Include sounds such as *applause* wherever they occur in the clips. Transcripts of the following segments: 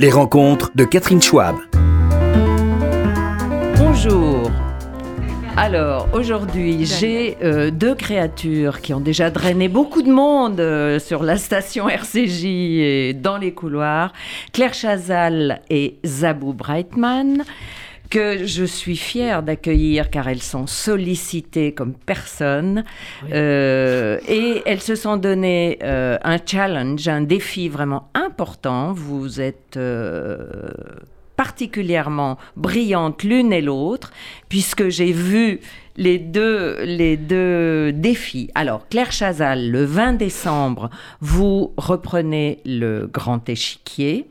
Les rencontres de Catherine Schwab. Bonjour. Alors aujourd'hui, j'ai euh, deux créatures qui ont déjà drainé beaucoup de monde euh, sur la station RCJ et dans les couloirs. Claire Chazal et Zabou Breitman que je suis fière d'accueillir car elles sont sollicitées comme personne euh, et elles se sont donné euh, un challenge, un défi vraiment important. Vous êtes euh, particulièrement brillantes l'une et l'autre puisque j'ai vu les deux, les deux défis. Alors, Claire Chazal, le 20 décembre, vous reprenez le grand échiquier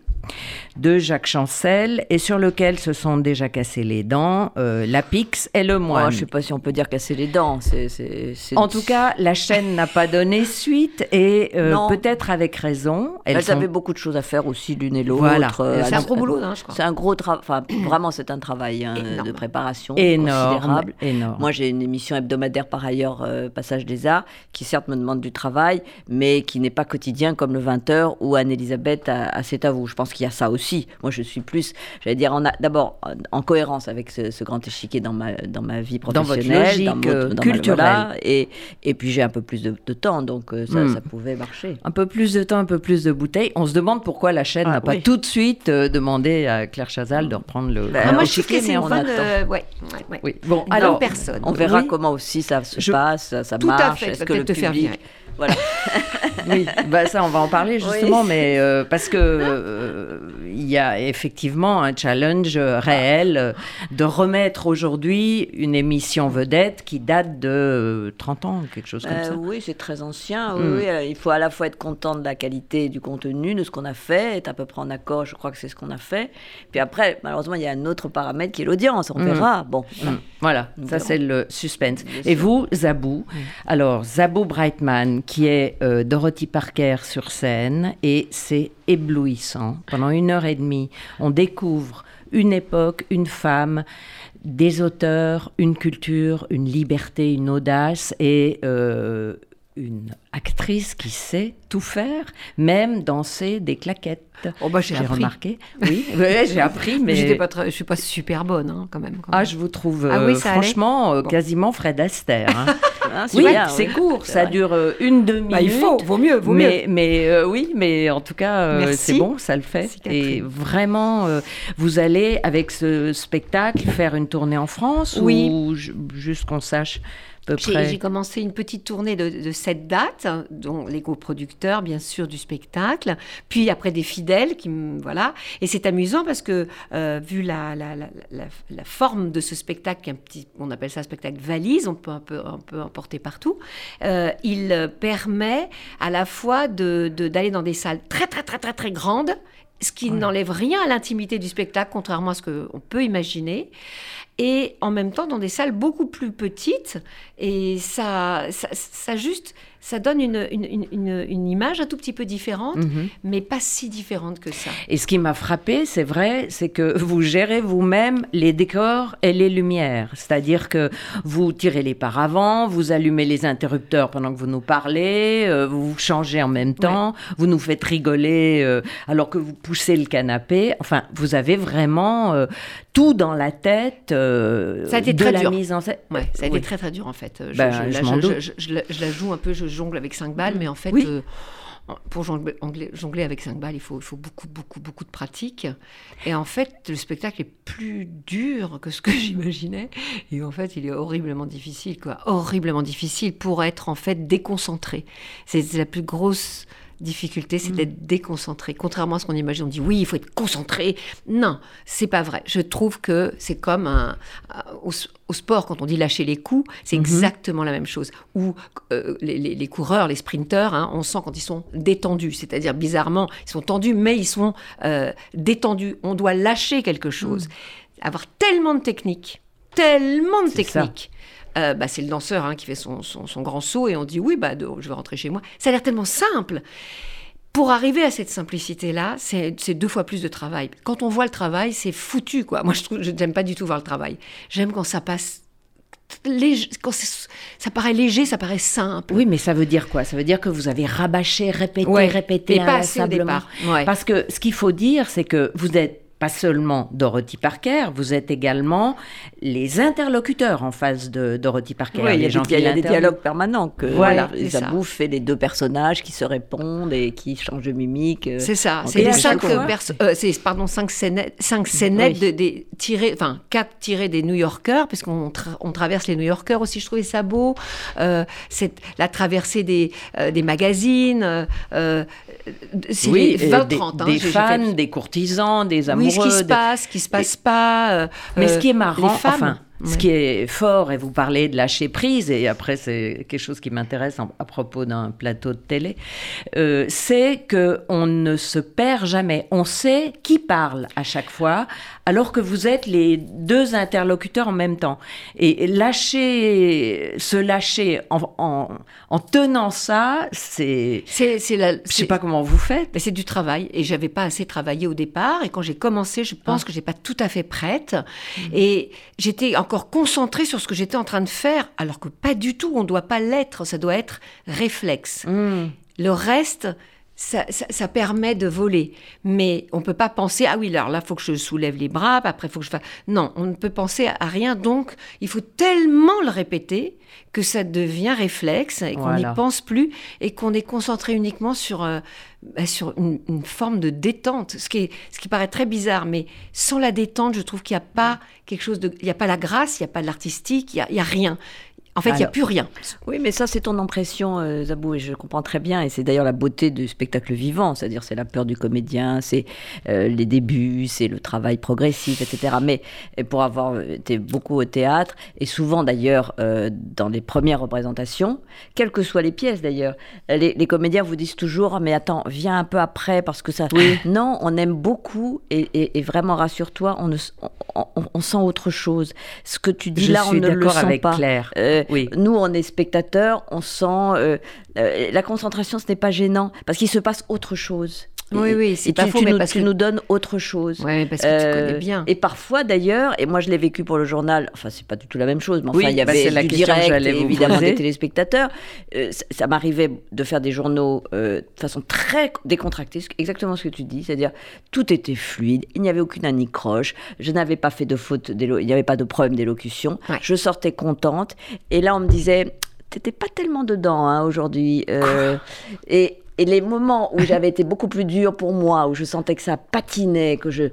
de Jacques Chancel et sur lequel se sont déjà cassés les dents euh, la Pix et le moine. Oh, je ne sais pas si on peut dire casser les dents. C'est, En tout cas, la chaîne n'a pas donné suite et euh, peut-être avec raison. Elles, avaient beaucoup de choses à faire aussi l'une et l'autre. Voilà. Euh, c'est un gros boulot, hein, je crois. C'est un gros travail. Enfin, *clears throat* vraiment, c'est un travail hein, de préparation énorme, considérable. Énorme. Moi, j'ai une émission hebdomadaire par ailleurs, Passage des Arts, qui certes me demande du travail, mais qui n'est pas quotidien comme le 20h où Anne-Elisabeth a, C'est à vous. Je pense qu'il y a ça aussi. Moi, je suis plus, j'allais dire, d'abord en cohérence avec ce, grand échiquier dans ma, dans ma vie professionnelle, dans, votre logique culturelle. et, et puis j'ai un peu plus de, temps, donc euh, ça, hmm. ça, pouvait marcher. Un peu plus de temps, un peu plus de bouteilles. On se demande pourquoi la chaîne ah, n'a pas tout de suite euh, demandé à Claire Chazal de reprendre le bah, Moi, je que c'est une bonne... Euh, ouais, ouais, Oui. Bon, alors, personne. On verra comment aussi ça se passe, ça tout marche. Est-ce que le te faire virer. Voilà. *laughs* oui, bah ça, on va en parler justement, mais euh, parce que euh, il y a effectivement un challenge réel euh, de remettre aujourd'hui une émission vedette qui date de 30 ans, quelque chose comme ça. Oui, c'est très ancien. Oui, mm. il faut à la fois être content de la qualité du contenu, de ce qu'on a fait, être à peu près en accord. Je crois que c'est ce qu'on a fait. Puis après, malheureusement, il y a un autre paramètre qui est l'audience. On mm. verra. Bon, mm. voilà, ça c'est le suspense. Et vous, Zabou, alors Zabou Brightman qui est euh, Dorothy Parker sur scène et c'est éblouissant. Pendant une heure et demie, on découvre une époque, une femme, des auteurs, une culture, une liberté, une audace et euh, une actrice qui sait tout faire, même danser des claquettes. Oh bah j'ai remarqué. Oui, j'ai appris, *laughs* mais je pas je suis pas super bonne hein, quand même. ah, je vous trouve ah, oui, euh, franchement euh, quasiment Fred Astaire. Hein. *laughs* Ah, oui, c'est court, ça dure euh, une demi-minute. Bah, il faut, vaut mieux, vaut mais, mieux. Mais oui, mais en tout cas, c'est bon, ça le fait. Et vraiment, vous allez avec ce spectacle faire une tournée en France oui. ou juste qu'on sache j'ai commencé une petite tournée de, de cette date, dont les coproducteurs, bien sûr, du spectacle, puis après des fidèles, qui, voilà. Et c'est amusant parce que, euh, vu la, la, la, la, forme de ce spectacle, un petit, on appelle ça un spectacle valise, on peut un peu, un peu emporter partout, euh, il permet à la fois d'aller de, d'aller dans des salles très, très, très, très, très grandes, ce qui n'enlève rien à l'intimité du spectacle, contrairement à ce qu'on peut imaginer et en même temps dans des salles beaucoup plus petites. Et ça, ça, ça juste, ça donne une, une, une, une, image un tout petit peu différente, mhm. mais pas si différente que ça. Et ce qui m'a frappé, c'est vrai, c'est que vous gérez vous-même les décors et les lumières. C'est-à-dire que vous tirez les paravents, vous allumez les interrupteurs pendant que vous nous parlez, euh, vous changez en même temps, vous nous faites rigoler euh, alors que vous poussez le canapé. Enfin, vous avez vraiment euh, tout dans la tête euh, ça a été de très la dur. mise en scène. Ouais, ça a été très très dur en fait. Je, ben, je, je, je, je, la joue un peu, je jongle avec 5 balles, mais en fait, oui. euh, pour jongler, jongler avec 5 balles, il faut, il faut beaucoup, beaucoup, beaucoup de pratique. Et en fait, le spectacle est plus dur que ce que *laughs* j'imaginais. Et en fait, il est horriblement difficile, quoi. Horriblement difficile pour être en fait déconcentré. C'est la plus grosse difficulté, c'est mm. d'être déconcentré. Contrairement à ce qu'on imagine, on dit oui, il faut être concentré. Non, c'est pas vrai. Je trouve que c'est comme un, au, sport, quand on dit lâcher les coups, c'est mm-hmm. exactement la même chose. Ou euh, les, coureurs, les sprinteurs, hein, on sent quand ils sont détendus, c'est-à-dire bizarrement, ils sont tendus, mais ils sont euh, détendus. On doit lâcher quelque chose. Mm. Avoir tellement de techniques, tellement de techniques. Euh, bah, c'est le danseur hein, qui fait son, grand saut et on dit oui, bah, je vais rentrer chez moi. Ça a l'air tellement simple. Pour arriver à cette simplicité-là, c'est deux fois plus de travail. Quand on voit le travail, c'est foutu, quoi. Moi, je n'aime pas du tout voir le travail. J'aime quand ça passe léger, quand ça paraît léger, ça paraît simple. Oui, mais ça veut dire quoi? Ça veut dire que vous avez rabâché, répété, Ouais, répété mais pas assez au départ. Ouais. Parce que ce qu'il faut dire, c'est que vous êtes pas seulement Dorothy Parker, vous êtes également les interlocuteurs en face de Dorothy Parker. Oui, il y a, gens des, qui il y a des l'interviewent. dialogues permanents que Voilà, ça. Zabou fait les deux personnages qui se répondent et qui changent de mimique. euh, C'est ça, c'est cinq euh, c'est pardon cinq scénettes, cinq scénettes Oui. de, des tirés, enfin quatre tirés des New Yorkers, parce qu'on tra- on traverse les New Yorkers aussi. Je trouvais ça beau. Euh, c'est la traversée des euh, des magazines. c'est Oui, les et 20 des, 30 hein, des fans, fait- des courtisans, des amoureux. Oui, ce qui se passe, ce qui se passe pas. euh, Mais ce euh, qui est marrant, les femmes. enfin, ce qui est fort, et vous parlez de lâcher prise, et après c'est quelque chose qui m'intéresse à propos d'un plateau de télé, euh, c'est que on ne se perd jamais. On sait qui parle à chaque fois, alors que vous êtes les deux interlocuteurs en même temps. Et lâcher, se lâcher en, en- en tenant ça, c'est, C'est c'est la. je sais pas comment vous faites. Mais c'est du travail et j'avais pas assez travaillé au départ et quand j'ai commencé, je pense Ah. que j'ai pas tout à fait prête Mmh. et j'étais encore concentrée sur ce que j'étais en train de faire alors que pas du tout, on doit pas l'être, ça doit être réflexe. Hmm. Le reste ça, ça- ça permet de voler, mais on peut pas penser ah oui alors là faut que je soulève les bras, après faut que je fasse. Non on ne peut penser à rien. Donc il faut tellement le répéter que ça devient réflexe et qu'on n'y Voilà. pense plus et qu'on est concentré uniquement sur euh, bah, sur une, une forme de détente, ce qui est ce qui paraît très bizarre, mais sans la détente je trouve qu'il n'y a pas quelque chose de il n'y a pas la grâce, il n'y a pas de l'artistique, il y a, il y a rien. En fait, il n'y a plus rien. Oui, mais ça, c'est ton impression, euh, Zabou, et je comprends très bien. Et c'est d'ailleurs la beauté du spectacle vivant, c'est-à-dire c'est la peur du comédien, c'est euh, les débuts, c'est le travail progressif, etc. Mais euh, pour avoir été beaucoup au théâtre, et souvent d'ailleurs euh, dans les premières représentations, quelles que soient les pièces d'ailleurs, les, les comédiens vous disent toujours mais attends, viens un peu après parce que ça. *laughs* Non, on aime beaucoup, et, et- et vraiment rassure-toi, on, ne s- on, on- on sent autre chose. Ce que tu dis Je là, on ne le sent avec pas. Claire. Euh, Oui. Nous, on est spectateurs, on sent euh, euh, la concentration, ce n'est pas gênant parce qu'il se passe autre chose. Oui, oui, c'est pas tu, faux, tu mais nous, parce tu que- nous donnes autre chose. Ouais, parce que Euh, tu connais bien. Et parfois d'ailleurs, et moi je l'ai vécu pour le journal, enfin c'est pas du tout la même chose, mais enfin Oui, il y bah, avait la du direct j'allais et évidemment poser. des téléspectateurs. Euh, ça ça m'arrivait de faire des journaux euh, de façon très décontractée, exactement ce que tu dis, c'est-à-dire tout était fluide, il n'y avait aucune anicroche, je n'avais pas fait de faute, il n'y avait pas de problème d'élocution, Ouais. je sortais contente, et là on me disait, t'étais pas tellement dedans hein, aujourd'hui. euh, et, et les moments où j'avais été beaucoup plus dur pour moi, où je sentais que ça patinait, que je...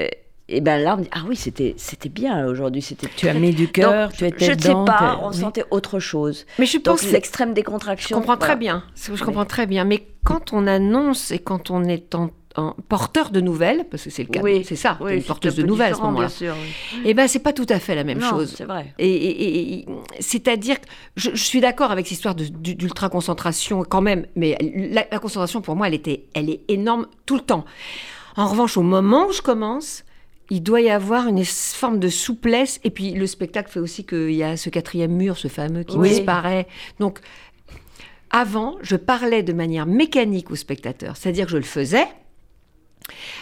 euh, et ben là, on me dit, ah oui, c'était, c'était bien aujourd'hui, c'était Tu as mis du cœur, tu étais Je ne sais pas, on oui. sentait autre chose. Mais je pense l'extrême je décontraction. comprends voilà. très bien. Je comprends très bien. Mais quand on annonce et quand on est en, en porteur de nouvelles, parce que c'est le cas, Oui, c'est ça, Oui, une porteuse de nouvelles à ce moment-là. bien. Eh ben, c'est pas tout à fait la même Non, chose. c'est vrai. Et, et- et- et- c'est-à-dire, que je, je suis d'accord avec cette histoire d'ultra concentration quand même, mais la, la concentration pour moi, elle était, elle est énorme tout le temps. En revanche, au moment où je commence, il doit y avoir une forme de souplesse, et puis le spectacle fait aussi qu'il y a ce quatrième mur, ce fameux qui Oui. disparaît. Donc, avant, je parlais de manière mécanique au spectateur, c'est-à-dire que je le faisais.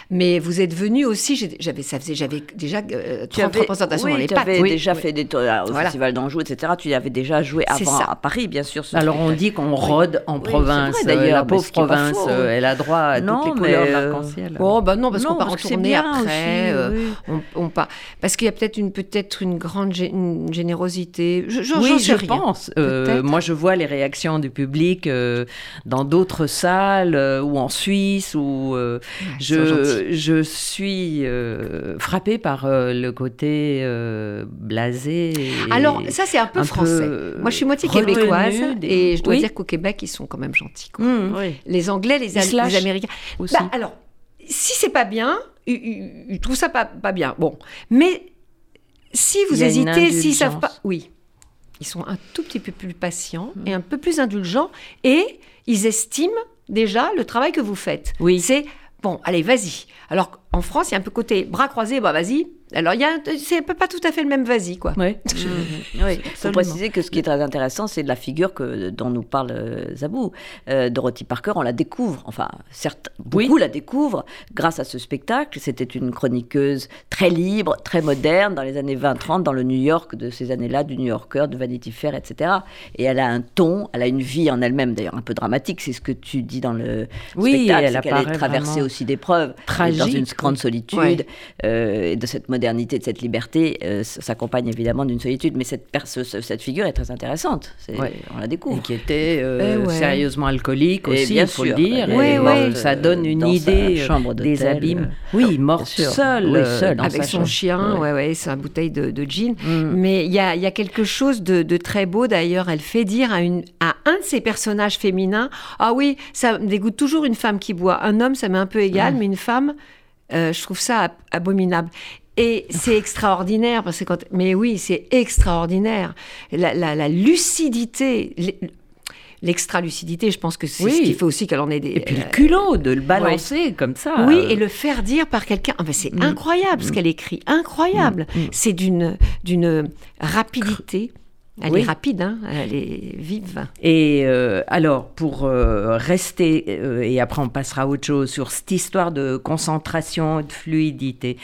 Mais vous êtes venu aussi, j'avais, ça faisait, j'avais déjà euh, 30 représentations oui, dans les tu pattes. avais Oui, déjà oui. fait des tours au Voilà. Festival d'Anjou, etc. Tu avais déjà joué avant ça. à Paris, bien sûr. Alors on dit qu'on rôde en province. vrai, euh, d'ailleurs, la pauvre province, faux, euh, elle a droit à Non, toutes les mais, couleurs de euh, l'arc-en-ciel. Oh, bah non, parce qu'on part en tournée après. aussi, euh, on, on part. Parce qu'il y a peut-être une, peut-être une grande gé- une générosité. Je, je, oui, je rien. pense. Euh, moi, je vois les réactions du public euh, dans d'autres salles euh, ou en Suisse euh, gentils. Je, je suis euh, frappée par euh, le côté euh, blasé. Alors, ça, c'est un peu un français. peu Moi, je suis moitié québécoise des- et je dois Oui. dire qu'au Québec, ils sont quand même gentils. quoi. Mmh, Oui. Les Anglais, les, Al- Américains. aussi. Bah, alors, si c'est pas bien, ils, ils- trouvent ça pas, pas bien. Bon, mais si vous hésitez, s'ils savent pas, oui, ils sont un tout petit peu plus patients Mm. et un peu plus indulgents et ils estiment déjà le travail que vous faites. Oui. C'est bon, allez, vas-y. Alors en France, il y a un peu côté bras croisés, bah vas-y. Alors, il y a, c'est un peu pas tout à fait le même vas-y, quoi. Ouais. *laughs* Oui, il faut préciser que ce qui est très intéressant, c'est de la figure que, dont nous parle euh, Zabou. Euh, Dorothy Parker, on la découvre, enfin, certes, beaucoup la découvrent grâce à ce spectacle. C'était une chroniqueuse très libre, très moderne, dans les années 20-30, dans le New York de ces années-là, du New Yorker, de Vanity Fair, etc. Et elle a un ton, elle a une vie en elle-même, d'ailleurs, un peu dramatique, c'est ce que tu dis dans le Oui, spectacle, elle apparaît traversée vraiment aussi d'épreuves, Elle est dans tragique, une grande solitude, Ouais. euh, et de cette modernité, de cette liberté, euh, s'accompagne évidemment d'une solitude. Mais cette, ce- cette figure est très intéressante. Ouais. On la Et découvre. qui était euh, Eh ouais. sérieusement alcoolique Et aussi, bien il faut sûr, le dire. est Et, morte, ça donne une sa idée euh, chambre des abîmes. euh, Oui, morte seule. Oui, euh, seule, dans avec sa son chambre. chien, ouais, ouais, un bouteille de, de gin. Mais il y a, il y a quelque chose de, de très beau d'ailleurs. Elle fait dire à, une, à un de ses personnages féminins Ah oui, ça me dégoûte toujours une femme qui boit. Un homme, ça m'est un peu égal, mais une femme, euh, je trouve ça ab- abominable. Et c'est extraordinaire, parce que quand. Mais oui, c'est extraordinaire. La, la- la lucidité. L'extra-lucidité, je pense que c'est Oui. ce qui fait aussi qu'elle en est des. Et puis le euh, culot de le balancer comme ça. oui, euh, et le faire dire par quelqu'un. Ah, ben, c'est Mm. incroyable ce qu'elle écrit. Incroyable. C'est d'une d'une rapidité. Elle Oui. est rapide, hein. elle est vive. Et euh, alors, pour euh, rester, euh, et après on passera à autre chose, sur cette histoire de concentration, de fluidité.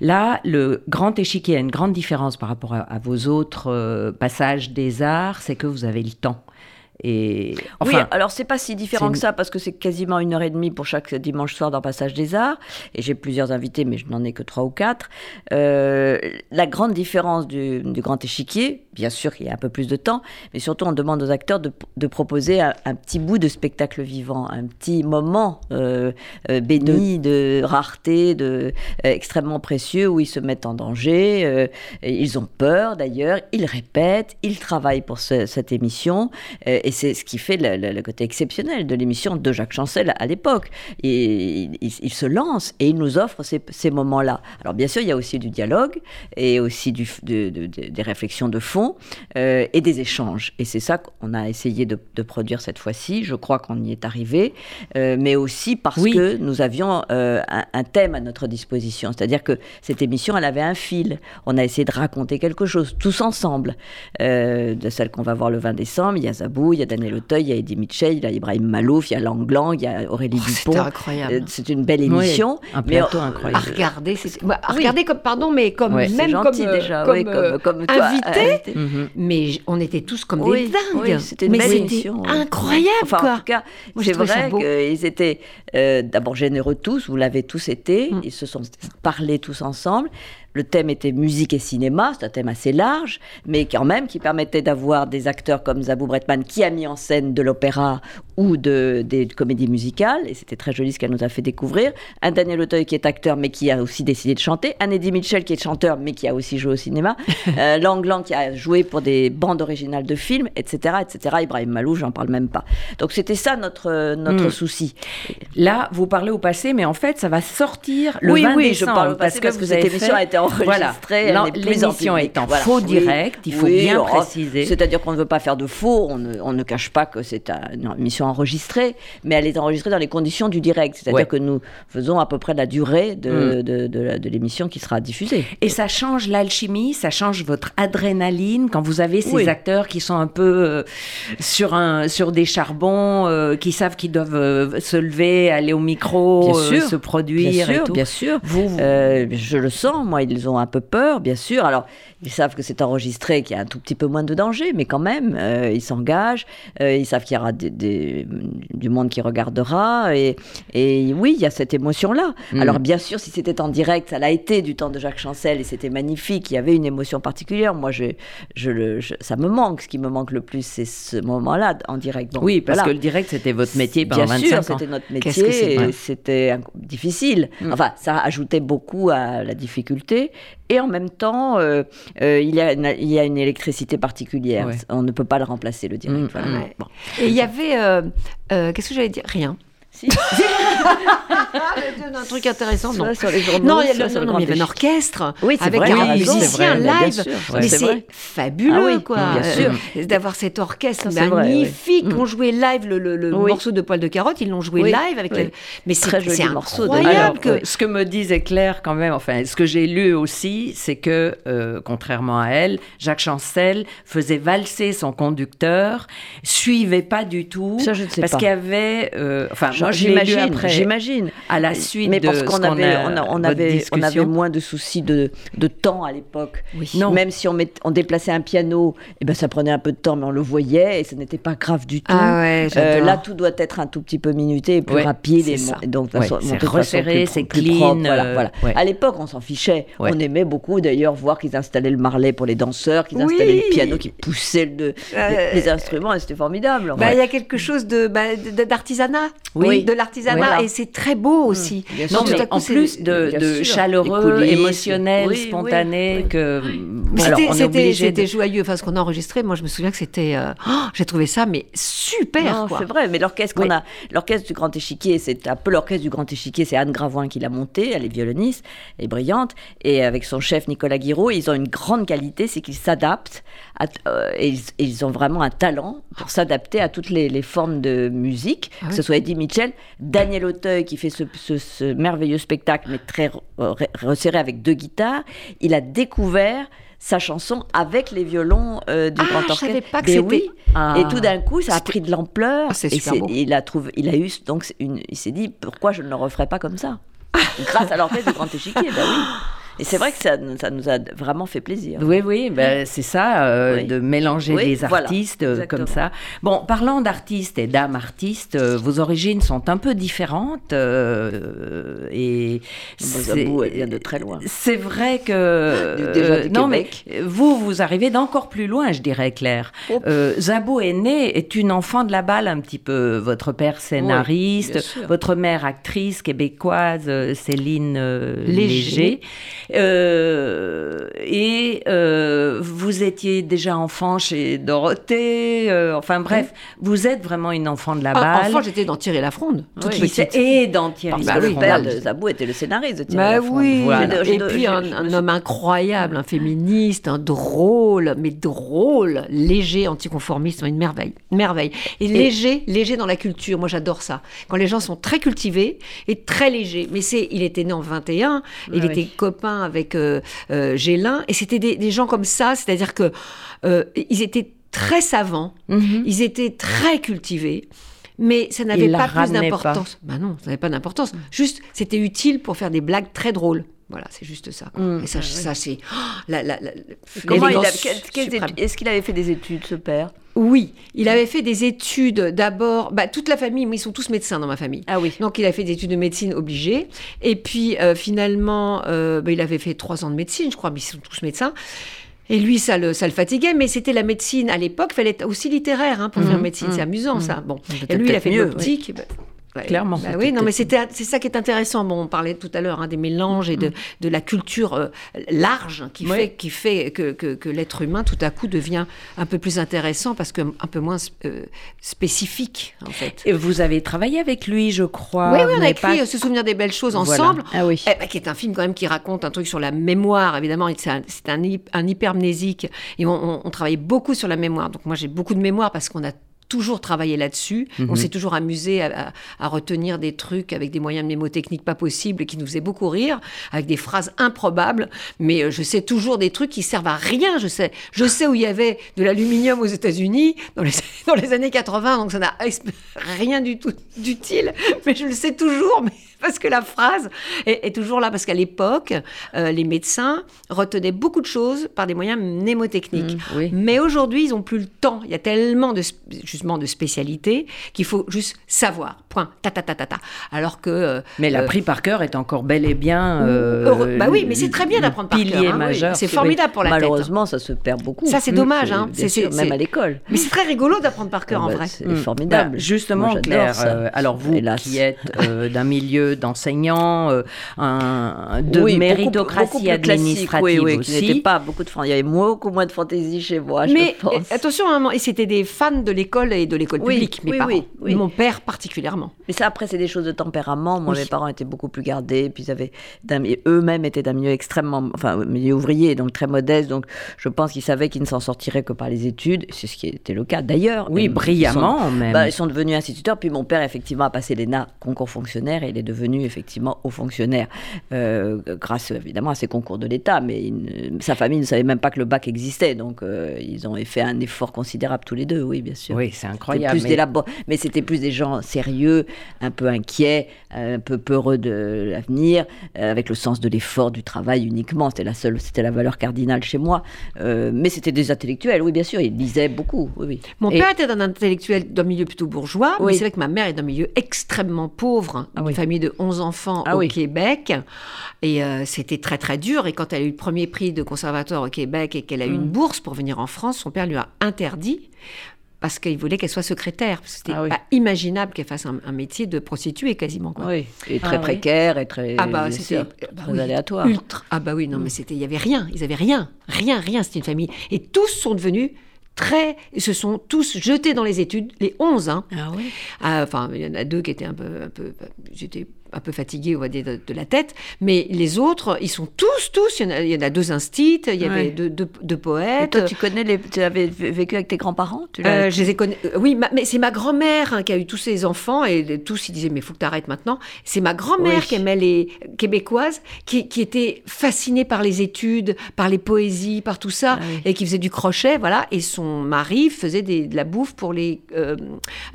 Là, le grand échiquier a une grande différence par rapport à, à vos autres passages des arts, c'est que vous avez le temps. Et oui, enfin, alors c'est pas si différent que ça parce que c'est quasiment une heure et demie pour chaque dimanche soir dans Passage des Arts et j'ai plusieurs invités mais je n'en ai que trois ou quatre. Euh, la grande différence du, du grand échiquier, bien sûr qu'il y a un peu plus de temps, mais surtout on demande aux acteurs de, de proposer un, un petit bout de spectacle vivant, un petit moment euh, euh, béni de, rareté, de extrêmement précieux où ils se mettent en danger, ils ont peur d'ailleurs, ils répètent, ils travaillent pour ce- cette émission. Et c'est ce qui fait le, côté exceptionnel de l'émission de Jacques Chancel à l'époque. Il, il- il se lance et il nous offre ces, ces moments-là. Alors bien sûr, il y a aussi du dialogue et aussi du, f- de- de- de- des réflexions de fond euh, et des échanges. Et c'est ça qu'on a essayé de, de produire cette fois-ci. Je crois qu'on y est arrivé, euh, mais aussi parce Oui. que nous avions euh, un, un thème à notre disposition. C'est-à-dire que cette émission, elle avait un fil. On a essayé de raconter quelque chose tous ensemble. De celle qu'on va voir le 20 décembre, il y a Zabou, il y a Daniel Auteuil, il y a Eddie Mitchell, il y a Ibrahim Malouf, il y a Lang Lang, il y a Aurélie Oh, Dupont. C'était incroyable. Euh, C'est une belle émission. Oui, un plateau euh, incroyable. à regarder, bah, à Oui. regarder comme, pardon, mais comme Ouais. même gentil comme, euh, déjà, comme, euh, comme, comme toi, invité. Mhm. Mais on était tous comme Oui, des dingues. c'était une mais belle émission. incroyable, Enfin, quoi. En tout cas, Moi, c'est vrai qu'ils étaient euh, d'abord généreux tous, vous l'avez tous été, Mm. ils se sont parlé tous ensemble. Le thème était musique et cinéma, c'est un thème assez large, mais quand même qui permettait d'avoir des acteurs comme Zabou Bretman qui a mis en scène de l'opéra ou de, des comédies musicales, et c'était très joli ce qu'elle nous a fait découvrir. Un Daniel Auteuil qui est acteur mais qui a aussi décidé de chanter. Un Eddie Mitchell qui est chanteur mais qui a aussi joué au cinéma. *laughs* euh, Lang Lang qui a joué pour des bandes originales de films, etc. etc. Ibrahim Malou, j'en parle même pas. Donc c'était ça notre, notre Mm. souci. Là, vous parlez au passé, mais en fait, ça va sortir le oui, 20 oui, je décembre. parle au passé parce que, vous cette avez émission fait- a été enregistrée. Voilà. L'émission est en Voilà. faux Oui. direct, il faut Oui, bien oh, préciser. C'est-à-dire qu'on ne veut pas faire de faux, on ne, on ne cache pas que c'est un- une émission enregistrée, mais elle est enregistrée dans les conditions du direct. C'est-à-dire Ouais. que nous faisons à peu près la durée de, Mm. de, de la- de l'émission qui sera diffusée. Et ça change l'alchimie, ça change votre adrénaline quand vous avez ces Oui. acteurs qui sont un peu euh, sur, un, sur des charbons, euh, qui savent qu'ils doivent euh, se lever, aller au micro, se produire Bien et sûr, tout. bien sûr. Vous, vous- je le sens, moi, ils ont un peu peur, bien sûr. Alors, ils savent que c'est enregistré, qu'il y a un tout petit peu moins de danger, mais quand même, euh, ils s'engagent. euh, ils savent qu'il y aura des- des- du monde qui regardera. Et, et oui, il y a cette émotion-là. Mm. Alors, bien sûr, si c'était en direct, ça l'a été du temps de Jacques Chancel et c'était magnifique. Il y avait une émotion particulière. Moi, je, je le, je- ça me manque. Ce qui me manque le plus, c'est ce moment-là en direct. Bon, oui, parce voilà. que le direct, c'était votre métier pendant Bien 25 sûr, ans. c'était notre métier, c'était difficile. Mm. Enfin, ça ajoutait beaucoup à la difficulté. Et en même temps, euh, euh, il, y a une, il y a une électricité particulière. Ouais. On ne peut pas le remplacer, le direct. Mm, voilà. mm. Ouais. Bon. Et il y avait. euh, euh, Qu'est-ce que j'allais dire? Rien. Si. non, *laughs* un truc intéressant. Non, sur les journaux, non, il y a- non, le non, grand mais il y avait un orchestre Oui, c'est avec vrai, un musicien live. mais c'est fabuleux, Ah oui, quoi. bien sûr. Euh, D'avoir cet orchestre Ça, c'est vrai, magnifique. oui. On jouait live le, le- le Oui. morceau de poil de carotte. Ils l'ont joué Oui, live avec. oui. le- Mais c'est c'est morceau de- incroyable Alors, que. euh, ce que me disait Claire quand même, enfin, ce que j'ai lu aussi, c'est que, euh, contrairement à elle, Jacques Chancel faisait valser son conducteur, suivait pas du tout, Ça, je ne sais parce pas. qu'il y avait, euh, enfin, moi, J'imagine, j'imagine. à la suite Mais de parce qu'on avait, a- on, a- on votre avait, on discussion. avait moins de soucis de, de temps à l'époque. Oui. Non. Même si on, met- on déplaçait un piano, eh ben, ça prenait un peu de temps, mais on le voyait et ce n'était pas grave du tout. Ah ouais, Euh, là, tout doit être un tout petit peu minuté et plus Ouais, rapide. Et ça. donc, Ouais, c'est resserré, c'est clean, propre, voilà, euh, voilà. ouais. À l'époque, on s'en fichait. On aimait beaucoup d'ailleurs voir qu'ils installaient le marlet pour les danseurs, qu'ils Oui. installaient le piano, qu'ils poussaient le- Euh, les, les instruments et c'était formidable. Bah. Il y a quelque chose de bah, d'artisanat, Oui. De l'artisanat, Voilà. et c'est très beau aussi. Bien Non, mais en plus de, de chaleureux, émotionnel, Oui, spontané, oui. que c'était- de... joyeux. Enfin, ce qu'on a enregistré, moi, je me souviens que c'était. euh, oh, J'ai trouvé ça, mais super, c'est vrai, mais l'orchestre qu'on a, l'orchestre du Grand Échiquier, c'est un peu l'orchestre du Grand Échiquier, c'est Anne Gravoin qui l'a monté, elle est violoniste, elle est brillante, et avec son chef Nicolas Guiraud, ils ont une grande qualité, c'est qu'ils s'adaptent, à- euh, et, ils, et ils ont vraiment un talent pour s'adapter à toutes les, les formes de musique, Ah que ce soit Eddie Mitchell, Daniel Auteuil qui fait ce, ce- ce merveilleux spectacle, mais très euh, re- resserré avec deux guitares, il a découvert sa chanson avec les violons euh, du Ah, Grand je Orchestre. savais pas que Ben oui. Ah. Et tout d'un coup, ça a pris de l'ampleur. Ah, et il a trouvé, il a eu donc une, il s'est dit pourquoi je ne le referais pas comme ça, *laughs* grâce à l'orchestre du Grand Échiquier. bah oui. Et c'est vrai que ça, ça nous a vraiment fait plaisir. Oui, oui, ben, c'est ça, euh, Oui. de mélanger Oui, des voilà, artistes euh, comme ça. Bon, parlant d'artistes et d'âmes artistes, euh, vos origines sont un peu différentes. euh, et elle vient de très loin. C'est vrai que *laughs* Déjà du non, Québec. mais vous, vous arrivez d'encore plus loin, je dirais, Claire. Oh. Zabou est née, est une enfant de la balle un petit peu. Votre père scénariste, votre mère actrice québécoise, Céline Léger. Léger. Euh, et euh, vous étiez déjà enfant chez Dorothée. euh, enfin bref, vous êtes vraiment une enfant de la Ah, balle. enfant, j'étais dans Thierry la Fronde, toute Qui petite. et dans Parce que Lafronde. le père de Zabou était le scénariste de Thierry Bah oui, Voilà. J'ai- et puis un, homme incroyable, un féministe, un drôle, mais drôle, léger, anticonformiste, une merveille, merveille. Et, léger, léger dans la culture, moi j'adore ça. Quand les gens sont très cultivés et très légers. Mais c'est, il était né en 21, il Ouais, était oui. Avec euh, euh, Gélin, et c'était des, des gens comme ça, c'est-à-dire que euh, ils étaient très savants, Mhm. ils étaient très cultivés. Mais ça n'avait pas plus d'importance. Bah non, ça n'avait pas d'importance. Juste, c'était utile pour faire des blagues très drôles. Voilà, c'est juste ça. quoi. Mm, Et ça, ça c'est oh, la, la, la- Est-ce qu'il avait fait des études, ce père? Oui, il avait fait des études d'abord. Bah, toute la famille, mais ils sont tous médecins dans ma famille. Ah oui. Donc il a fait des études de médecine obligées. Et puis euh, finalement, euh, bah, il avait fait trois ans de médecine, je crois, mais ils sont tous médecins. Et lui, ça le, ça le fatiguait, mais c'était la médecine à l'époque, fallait être aussi littéraire hein, pour faire Mhm, médecine. mhm, C'est amusant ça. Bon, et lui, il a fait de l'optique. bah, ouais. Clairement. Bah oui, non, mais c'est ça qui est intéressant. Bon, on parlait tout à l'heure hein, des mélanges et de, de la culture euh, large qui Oui. fait, qui fait que, que, que l'être humain, tout à coup, devient un peu plus intéressant parce que un peu moins euh, spécifique, en fait. Et vous avez travaillé avec lui, je crois. oui, oui, on a écrit pas- euh, Se souvenir des belles choses Voilà. ensemble. Ah oui. Eh ben, qui est un film quand même qui raconte un truc sur la mémoire, évidemment, c'est un, un, hy- un hypermnésique, et on, on, on travaille beaucoup sur la mémoire. Donc moi j'ai beaucoup de mémoire parce qu'on a toujours travaillé là-dessus, on s'est toujours amusé à, à- à retenir des trucs avec des moyens mnémotechniques pas possibles et qui nous faisaient beaucoup rire, avec des phrases improbables, mais euh, je sais toujours des trucs qui servent à rien, je sais, je sais où il y avait de l'aluminium aux États-Unis dans les, *laughs* dans les années 80, donc ça n'a *laughs* rien du tout d'utile, mais je le sais toujours, mais parce que la phrase est, est toujours là, parce qu'à l'époque, euh, les médecins retenaient beaucoup de choses par des moyens mnémotechniques. Mmh, oui. Mais aujourd'hui, ils n'ont plus le temps. Il y a tellement de, justement de spécialités qu'il faut juste savoir. Point. Ta ta ta ta ta. Alors que. euh, Mais euh, l'appris par cœur est encore bel et bien. euh, heureux- bah oui, mais c'est très bien d'apprendre par cœur, Pilier hein, oui. majeur. C'est formidable pour la tête. Malheureusement, ça se perd beaucoup. Ça, c'est dommage, hein. Bien C'est- sûr, c'est- même à l'école. Mais c'est très rigolo d'apprendre par cœur Ah en bah, vrai. C'est Mm. formidable. Bah, justement, Moi, j'adore Claire, euh, alors vous Hélas. qui êtes euh, d'un milieu d'enseignants, euh, un, de Oui, beaucoup- méritocratie beaucoup classique, administrative oui, oui, aussi. pas beaucoup de Il y avait beaucoup moins de fantaisie chez moi, je Mais pense. euh, attention, maman, et c'était des fans de l'école et de l'école Oui, publique, mes oui, parents. oui, oui. Mon père particulièrement. Mais ça, après, c'est des choses de tempérament. Moi, Oui. mes parents étaient beaucoup plus gardés, puis ils avaient eux-mêmes étaient d'un milieu extrêmement, enfin, milieu ouvrier, donc très modeste. Donc, je pense qu'ils savaient qu'ils ne s'en sortiraient que par les études. C'est ce qui était le cas d'ailleurs. Oui, Ils sont- brillamment même. bah, ils sont devenus instituteurs. Puis mon père, effectivement, a passé l'ENA concours fonctionnaire et il est devenu effectivement haut fonctionnaire, euh, grâce évidemment à ses concours de l'État. Mais il sa famille ne savait même pas que le bac existait. Donc, euh, ils ont fait un effort considérable tous les deux, oui, bien sûr. oui, c'est incroyable. plus mais- mais c'était plus des gens sérieux, un peu inquiets, un peu peureux de l'avenir, euh, avec le sens de l'effort, du travail uniquement. C'était la seule, c'était la valeur cardinale chez moi. Euh, mais c'était des intellectuels, oui, bien sûr. Ils lisaient beaucoup, oui, oui. Mon Et- père était un intellectuel d'un milieu plutôt bourgeois, mais Oui. c'est vrai que ma mère est d'un milieu extrêmement pauvre, Ah une oui. famille de 11 enfants Ah au oui. Québec. Et euh, c'était très très dur. Et quand elle a eu le premier prix de conservatoire au Québec et qu'elle a eu Mm. une bourse pour venir en France, son père lui a interdit. Parce qu'il voulait qu'elle soit secrétaire. C'était Ah oui. pas imaginable qu'elle fasse un, un métier de prostituée quasiment. Quoi. Oui, et très Ah oui. précaire et très, Ah bah c'était sûr, bah très oui, aléatoire. Ultra. Ah bah oui, non mais c'était il y avait rien, ils avaient rien, rien, rien, c'était une famille et tous sont devenus très ils se sont tous jetés dans les études, les 11 hein. Ah oui. Enfin, il y en a deux qui étaient un peu un peu j'étais un peu fatiguée, on va dire, de, de la tête. Mais les autres, ils sont tous, tous. Il y en a, il y en a deux instits, il y avait Ouais. deux, deux, deux Et poètes. toi, tu connais les, tu avais vécu avec tes grands-parents Euh, je les ai connus. euh, Oui, ma- mais c'est ma grand-mère hein, qui a eu tous ses enfants et tous ils disaient mais faut que tu arrêtes maintenant. C'est ma grand-mère Oui. qui aimait les québécoises, qui, qui était fascinée par les études, par les poésies, par tout ça Ah oui. et qui faisait du crochet, voilà. Et son mari faisait des- de la bouffe pour les euh,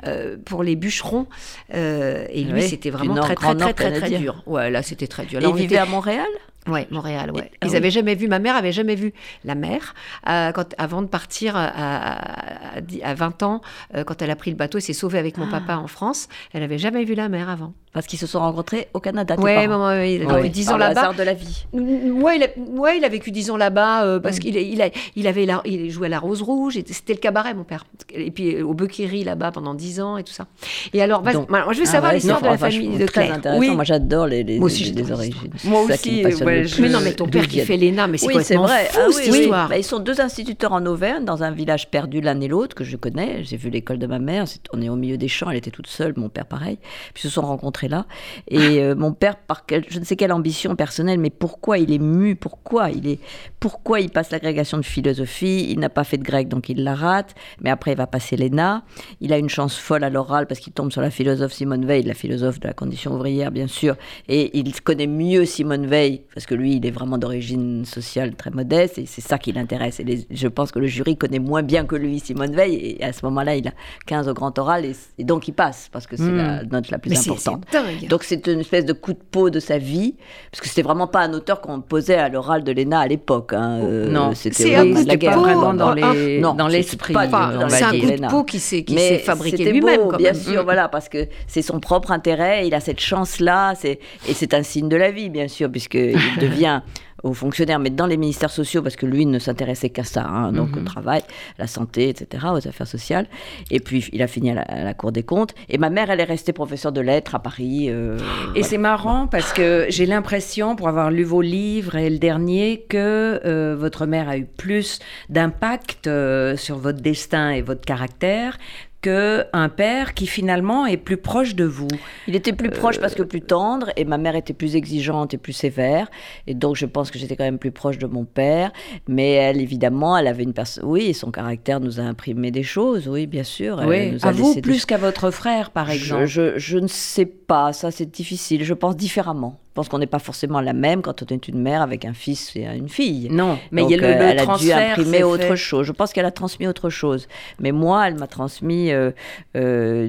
euh, pour les bûcherons. Euh, et lui, Oui, c'était vraiment très Grand très très très, très dur. Ouais, là c'était très dur. Et ils vivaient était- à *laughs* Montréal Ouais, Montréal, ouais. ah Ils oui. avaient jamais vu, ma mère avait jamais vu la mer euh, quand, avant de partir à, à, à à 20 ans, euh, quand elle a pris le bateau et s'est sauvée avec mon Ah. papa en France. Elle avait jamais vu la mer avant. Parce qu'ils se sont rencontrés au Canada. Ouais, maman, ouais, il a vécu 10 par ans là-bas. de la vie. Ouais, il a, ouais, il a vécu 10 ans là-bas euh, Mm. parce qu'il il a, il avait la- il jouait à la Rose Rouge. C'était le cabaret, mon père. Et puis euh, au Buckiri là-bas pendant 10 ans et tout ça. Et alors, vas-y, Donc- moi, je veux Ah savoir l'histoire de la famille de Claire. Oui. Moi, j'adore les, les, Moi aussi, les- les origines. Moi aussi, ouais, je-. Mais non, mais ton père qui fait l'ENA, mais c'est Oui, c'est vrai. fou Ah cette oui, oui. histoire. Bah, ils sont deux instituteurs en Auvergne, dans un village perdu l'un et l'autre, que je connais. J'ai vu l'école de ma mère. On est au milieu des champs. Elle était toute seule, mon père pareil. Puis ils se sont rencontrés là. Et euh, mon père, par quel- je ne sais quelle ambition personnelle, mais pourquoi il est mu Pourquoi il est Pourquoi il passe l'agrégation de philosophie Il n'a pas fait de grec, donc il la rate. Mais après, il va passer l'ENA. Il a une chance folle à l'oral parce qu'il tombe sur la philosophe Simone Veil, la philosophe de la condition ouvrière, bien sûr. Et il connaît mieux Simone Veil parce que lui, il est vraiment d'origine sociale très modeste et c'est ça qui l'intéresse. Et les- je pense que le jury connaît moins bien que lui Simone Veil. Et à ce moment-là, il a 15 au grand oral et, et donc il passe parce que c'est Hmm. la note la plus Mais importante. Dingue. Donc c'est une espèce de coup de peau de sa vie, parce que c'était vraiment pas un auteur qu'on posait à l'oral de l'ENA à l'époque. hein. Euh, non, c'était la guerre. vraiment dans un- les non, dans c'était l'esprit. Enfin, dans c'est un coup de peau qui s'est qui Mais s'est fabriqué lui-même. bien même. sûr, voilà, parce que c'est son propre intérêt, il a cette chance-là, c'est et c'est un signe de la vie, bien sûr, puisqu'il *laughs* devient aux fonctionnaires, mais dans les ministères sociaux, parce que lui ne s'intéressait qu'à ça, hein, donc Mhm. au travail, la santé, etc., aux affaires sociales. Et puis il a fini à la, à la Cour des comptes. Et ma mère, elle est restée professeure de lettres à Paris. Euh, Et voilà. c'est marrant parce que j'ai l'impression, pour avoir lu vos livres et le dernier, que euh, votre mère a eu plus d'impact euh, sur votre destin et votre caractère que un père qui finalement est plus proche de vous. Il était plus proche parce que plus tendre, et ma mère était plus exigeante et plus sévère. Et donc, je pense que j'étais quand même plus proche de mon père. Mais elle, évidemment, elle avait une personne. Oui, son caractère nous a imprimé des choses, oui, bien sûr. Elle Oui, nous a à vous des- plus qu'à votre frère, par Je- exemple. Je, je ne sais pas, ça c'est difficile. Je pense différemment. Je pense qu'on n'est pas forcément la même quand on est une mère avec un fils et une fille. Non, mais il y a Donc, le, euh, le elle a dû transfert. imprimer autre fait. chose. Je pense qu'elle a transmis autre chose. Mais moi, elle m'a transmis euh, euh,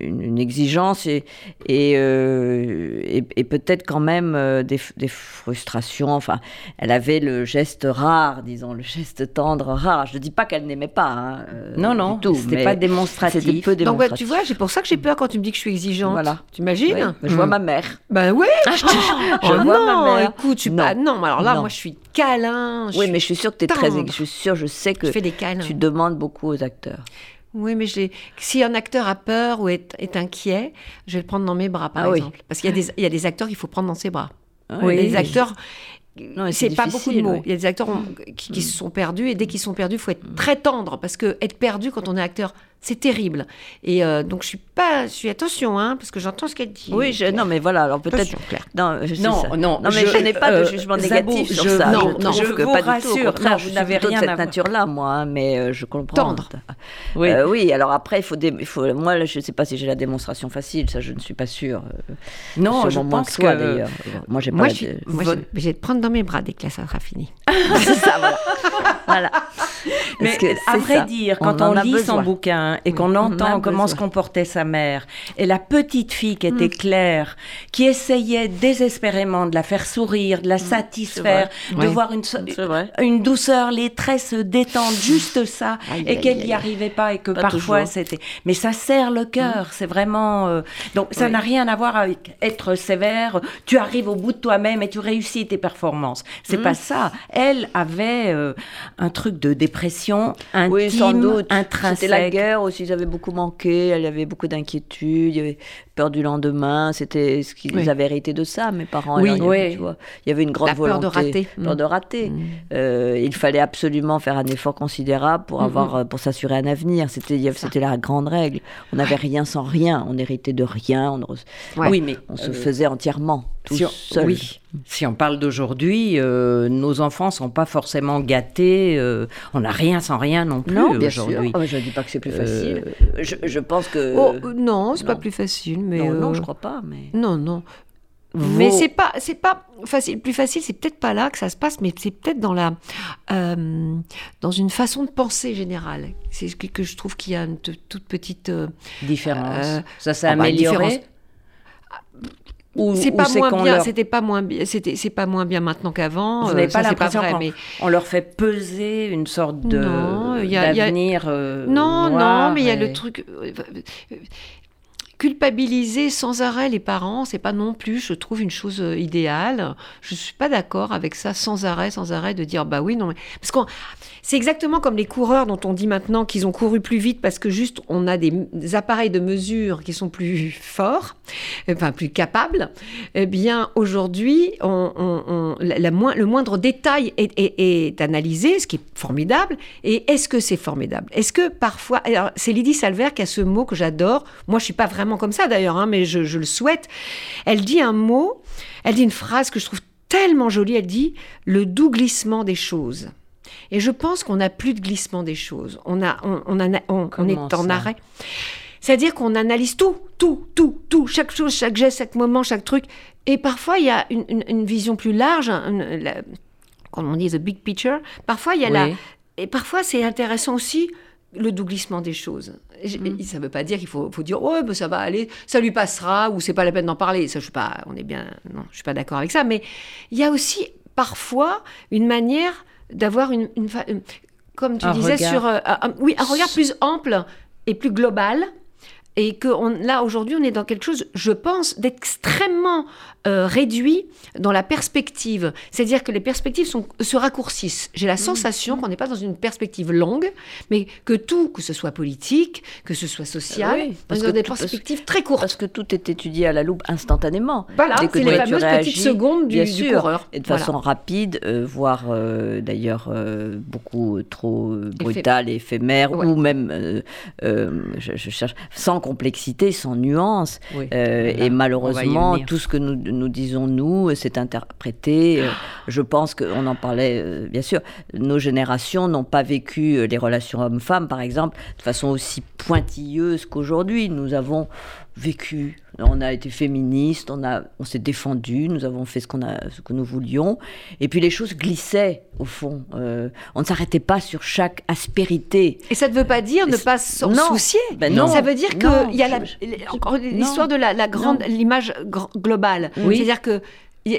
une, exigence et, et, euh, et, et peut-être quand même euh, des, des frustrations. Enfin, elle avait le geste rare, disons, le geste tendre rare. Je ne dis pas qu'elle n'aimait pas. hein, euh, Non, non, du tout. c'était pas démonstratif. C'était peu Donc, bah, démonstratif. tu vois, c'est pour ça que j'ai peur quand tu me dis que je suis exigeante. Voilà. Tu imagines Oui, je vois ma mère. Ben je Oh vois non, ma mère. écoute, suis Non. pas. Non, alors là, Non. moi, je suis câlin. Oui, mais je suis sûre que tu es très. Je suis sûre, je sais que je des tu demandes beaucoup aux acteurs. Oui, mais si un acteur a peur ou est, est inquiet, je vais le prendre dans mes bras, par Ah oui. exemple. Parce qu'il y, a des- il y a des acteurs qu'il faut prendre dans ses bras. Oui. Les acteurs, Non, c'est c'est pas beaucoup de mots. oui. Il y a des acteurs on- qui, qui se sont perdus et dès qu'ils sont perdus, il faut être très tendre parce que être perdu quand on est acteur, c'est terrible. Et euh, donc je suis pas, je suis attention, hein, parce que j'entends ce qu'elle dit. Oui, je- non, mais voilà, alors peut-être. Non, je Non, ça. non, mais je- je, n'ai pas de euh, jugement Zabou, négatif sur je- ça. non, je, non, je vous pas du tout. rassure, Au contraire, non, je n'avez plutôt de rien cette à voir. nature-là, moi, hein, mais euh, je comprends. Tendre. Oui. Euh, oui, alors après, il faut, dé- il faut. Moi, je ne sais pas si j'ai la démonstration facile, ça, je ne suis pas sûre. non, je pense que toi, que d'ailleurs. Moi, j'ai pas. Moi, la- je, vais te prendre dans mes bras dès que ça sera fini. *laughs* c'est ça, voilà. *laughs* voilà. Mais à vrai ça. dire, quand on, lit besoin. son bouquin et qu'on on en entend comment besoin. se comportait sa mère, et la petite fille qui était Claire, qui essayait désespérément de la faire sourire, de la satisfaire, de voir une, une douceur, les traits se détendre, juste ça, Aïe, et qu'elle n'y arrivait pas et que Pas parfois c'était. Mais ça serre le cœur, c'est vraiment. euh, Donc ça Oui. n'a rien à voir avec être sévère. Tu arrives au bout de toi-même et tu réussis tes performances. C'est pas ça. Elle avait euh, un truc de dépression intime, Oui, sans doute. intrinsèque. C'était la guerre aussi, ils avaient beaucoup manqué, elle avait beaucoup d'inquiétudes, il y avait peur du lendemain, c'était ce qu'ils Oui. avaient hérité de ça, mes parents. Oui, alors, oui. tu vois, il y avait une grande La peur de volonté. rater. Peur de rater. Mm. Euh, il fallait absolument faire un effort considérable pour avoir, euh, pour s'assurer un avenir. C'était, c'était la grande règle. On n'avait rien sans rien, on héritait de rien, on, Ouais. Oui, mais on se euh, faisait entièrement, tout si on, seul. oui. si on parle d'aujourd'hui, euh, nos enfants sont pas forcément gâtés. euh, on n'a rien sans rien non plus Non, bien sûr. aujourd'hui. Mais je ne dis pas que c'est plus Euh, facile. Je, je pense que. Oh, non, c'est pas non. plus facile, mais. non, non, je crois pas, mais. Non, non. Vos- Mais c'est pas, c'est pas facile. Plus facile, c'est peut-être pas là que ça se passe, mais c'est peut-être dans la, euh, dans une façon de penser générale. C'est ce que, que je trouve qu'il y a une t- toute petite. euh, différence. Euh, ça s'est bah, amélioré. C'est pas moins bien. leur- C'était pas moins bien. C'était, c'est pas moins bien maintenant qu'avant. Vous euh, n'avez pas l'impression qu'on mais on leur fait peser une sorte de y a- d'avenir euh, Non, noir non, mais il y a et- le truc. Euh, euh, Culpabiliser sans arrêt les parents, c'est pas non plus, je trouve, une chose euh, idéale. Je suis pas d'accord avec ça, sans arrêt, sans arrêt, de dire bah oui, non, mais parce qu'on, c'est exactement comme les coureurs dont on dit maintenant qu'ils ont couru plus vite parce que juste on a des, appareils de mesure qui sont plus forts, enfin plus capables. Eh bien, aujourd'hui, on, la- moins- le moindre détail est, est- est analysé, ce qui est formidable. Et est-ce que c'est formidable? Est-ce que parfois, c'est Lydie Salver qui a ce mot que j'adore. Moi, je suis pas vraiment comme ça d'ailleurs, hein, mais je, je le souhaite. Elle dit un mot, elle dit une phrase que je trouve tellement jolie. Elle dit le doux glissement des choses. Et je pense qu'on n'a plus de glissement des choses. On a, on, on a- on- on est en arrêt. C'est-à-dire qu'on analyse tout, tout, tout, tout, chaque chose, chaque geste, chaque moment, chaque truc. Et parfois, il y a une, une- une vision plus large, une- la- on dit, the big picture. Parfois, il y a la... Et parfois, c'est intéressant aussi le doux glissement des choses. Mm. et Ça ne veut pas dire qu'il faut, faut dire, ouais, ben, ça va aller, ça lui passera, ou c'est pas la peine d'en parler. Ça, je suis pas, on est bien, non, je suis pas d'accord avec ça. Mais il y a aussi parfois une manière d'avoir une, une- comme tu Un disais, regard. sur, euh, un- oui, un regard plus ample et plus global. Et que on- là, aujourd'hui, on est dans quelque chose, je pense, d'extrêmement euh, réduit dans la perspective. C'est-à-dire que les perspectives sont, se raccourcissent. J'ai la sensation qu'on n'est pas dans une perspective longue, mais que tout, que ce soit politique, que ce soit social, Oui, on parce est dans que des tout- perspectives très courtes. Parce que tout est étudié à la loupe instantanément. Voilà, c'est les fameuses réagis, petites secondes du, bien du sûr, coureur. Et de Voilà. façon rapide, euh, voire euh, d'ailleurs euh, beaucoup trop euh, brutale et éphémère, Ouais. ou même, euh, euh, je, je cherche, sans complexité, sans nuance. Oui. Euh, et malheureusement, tout ce que nous, nous disons, nous, c'est interprété. euh, je pense qu'on en parlait, euh, bien sûr, nos générations n'ont pas vécu euh, les relations hommes-femmes, par exemple, de façon aussi pointilleuse qu'aujourd'hui. Nous avons vécu, on a été féministes, on, a, on s'est défendu, nous avons fait ce, qu'on a, ce que nous voulions. Et puis les choses glissaient, au fond. Euh, on ne s'arrêtait pas sur chaque aspérité. Et ça ne veut pas dire ne pas s'en soucier. Ben non. Ça veut dire qu'il y a la- Je- encore l'histoire de la, la grande, l'image globale. Oui. C'est-à-dire que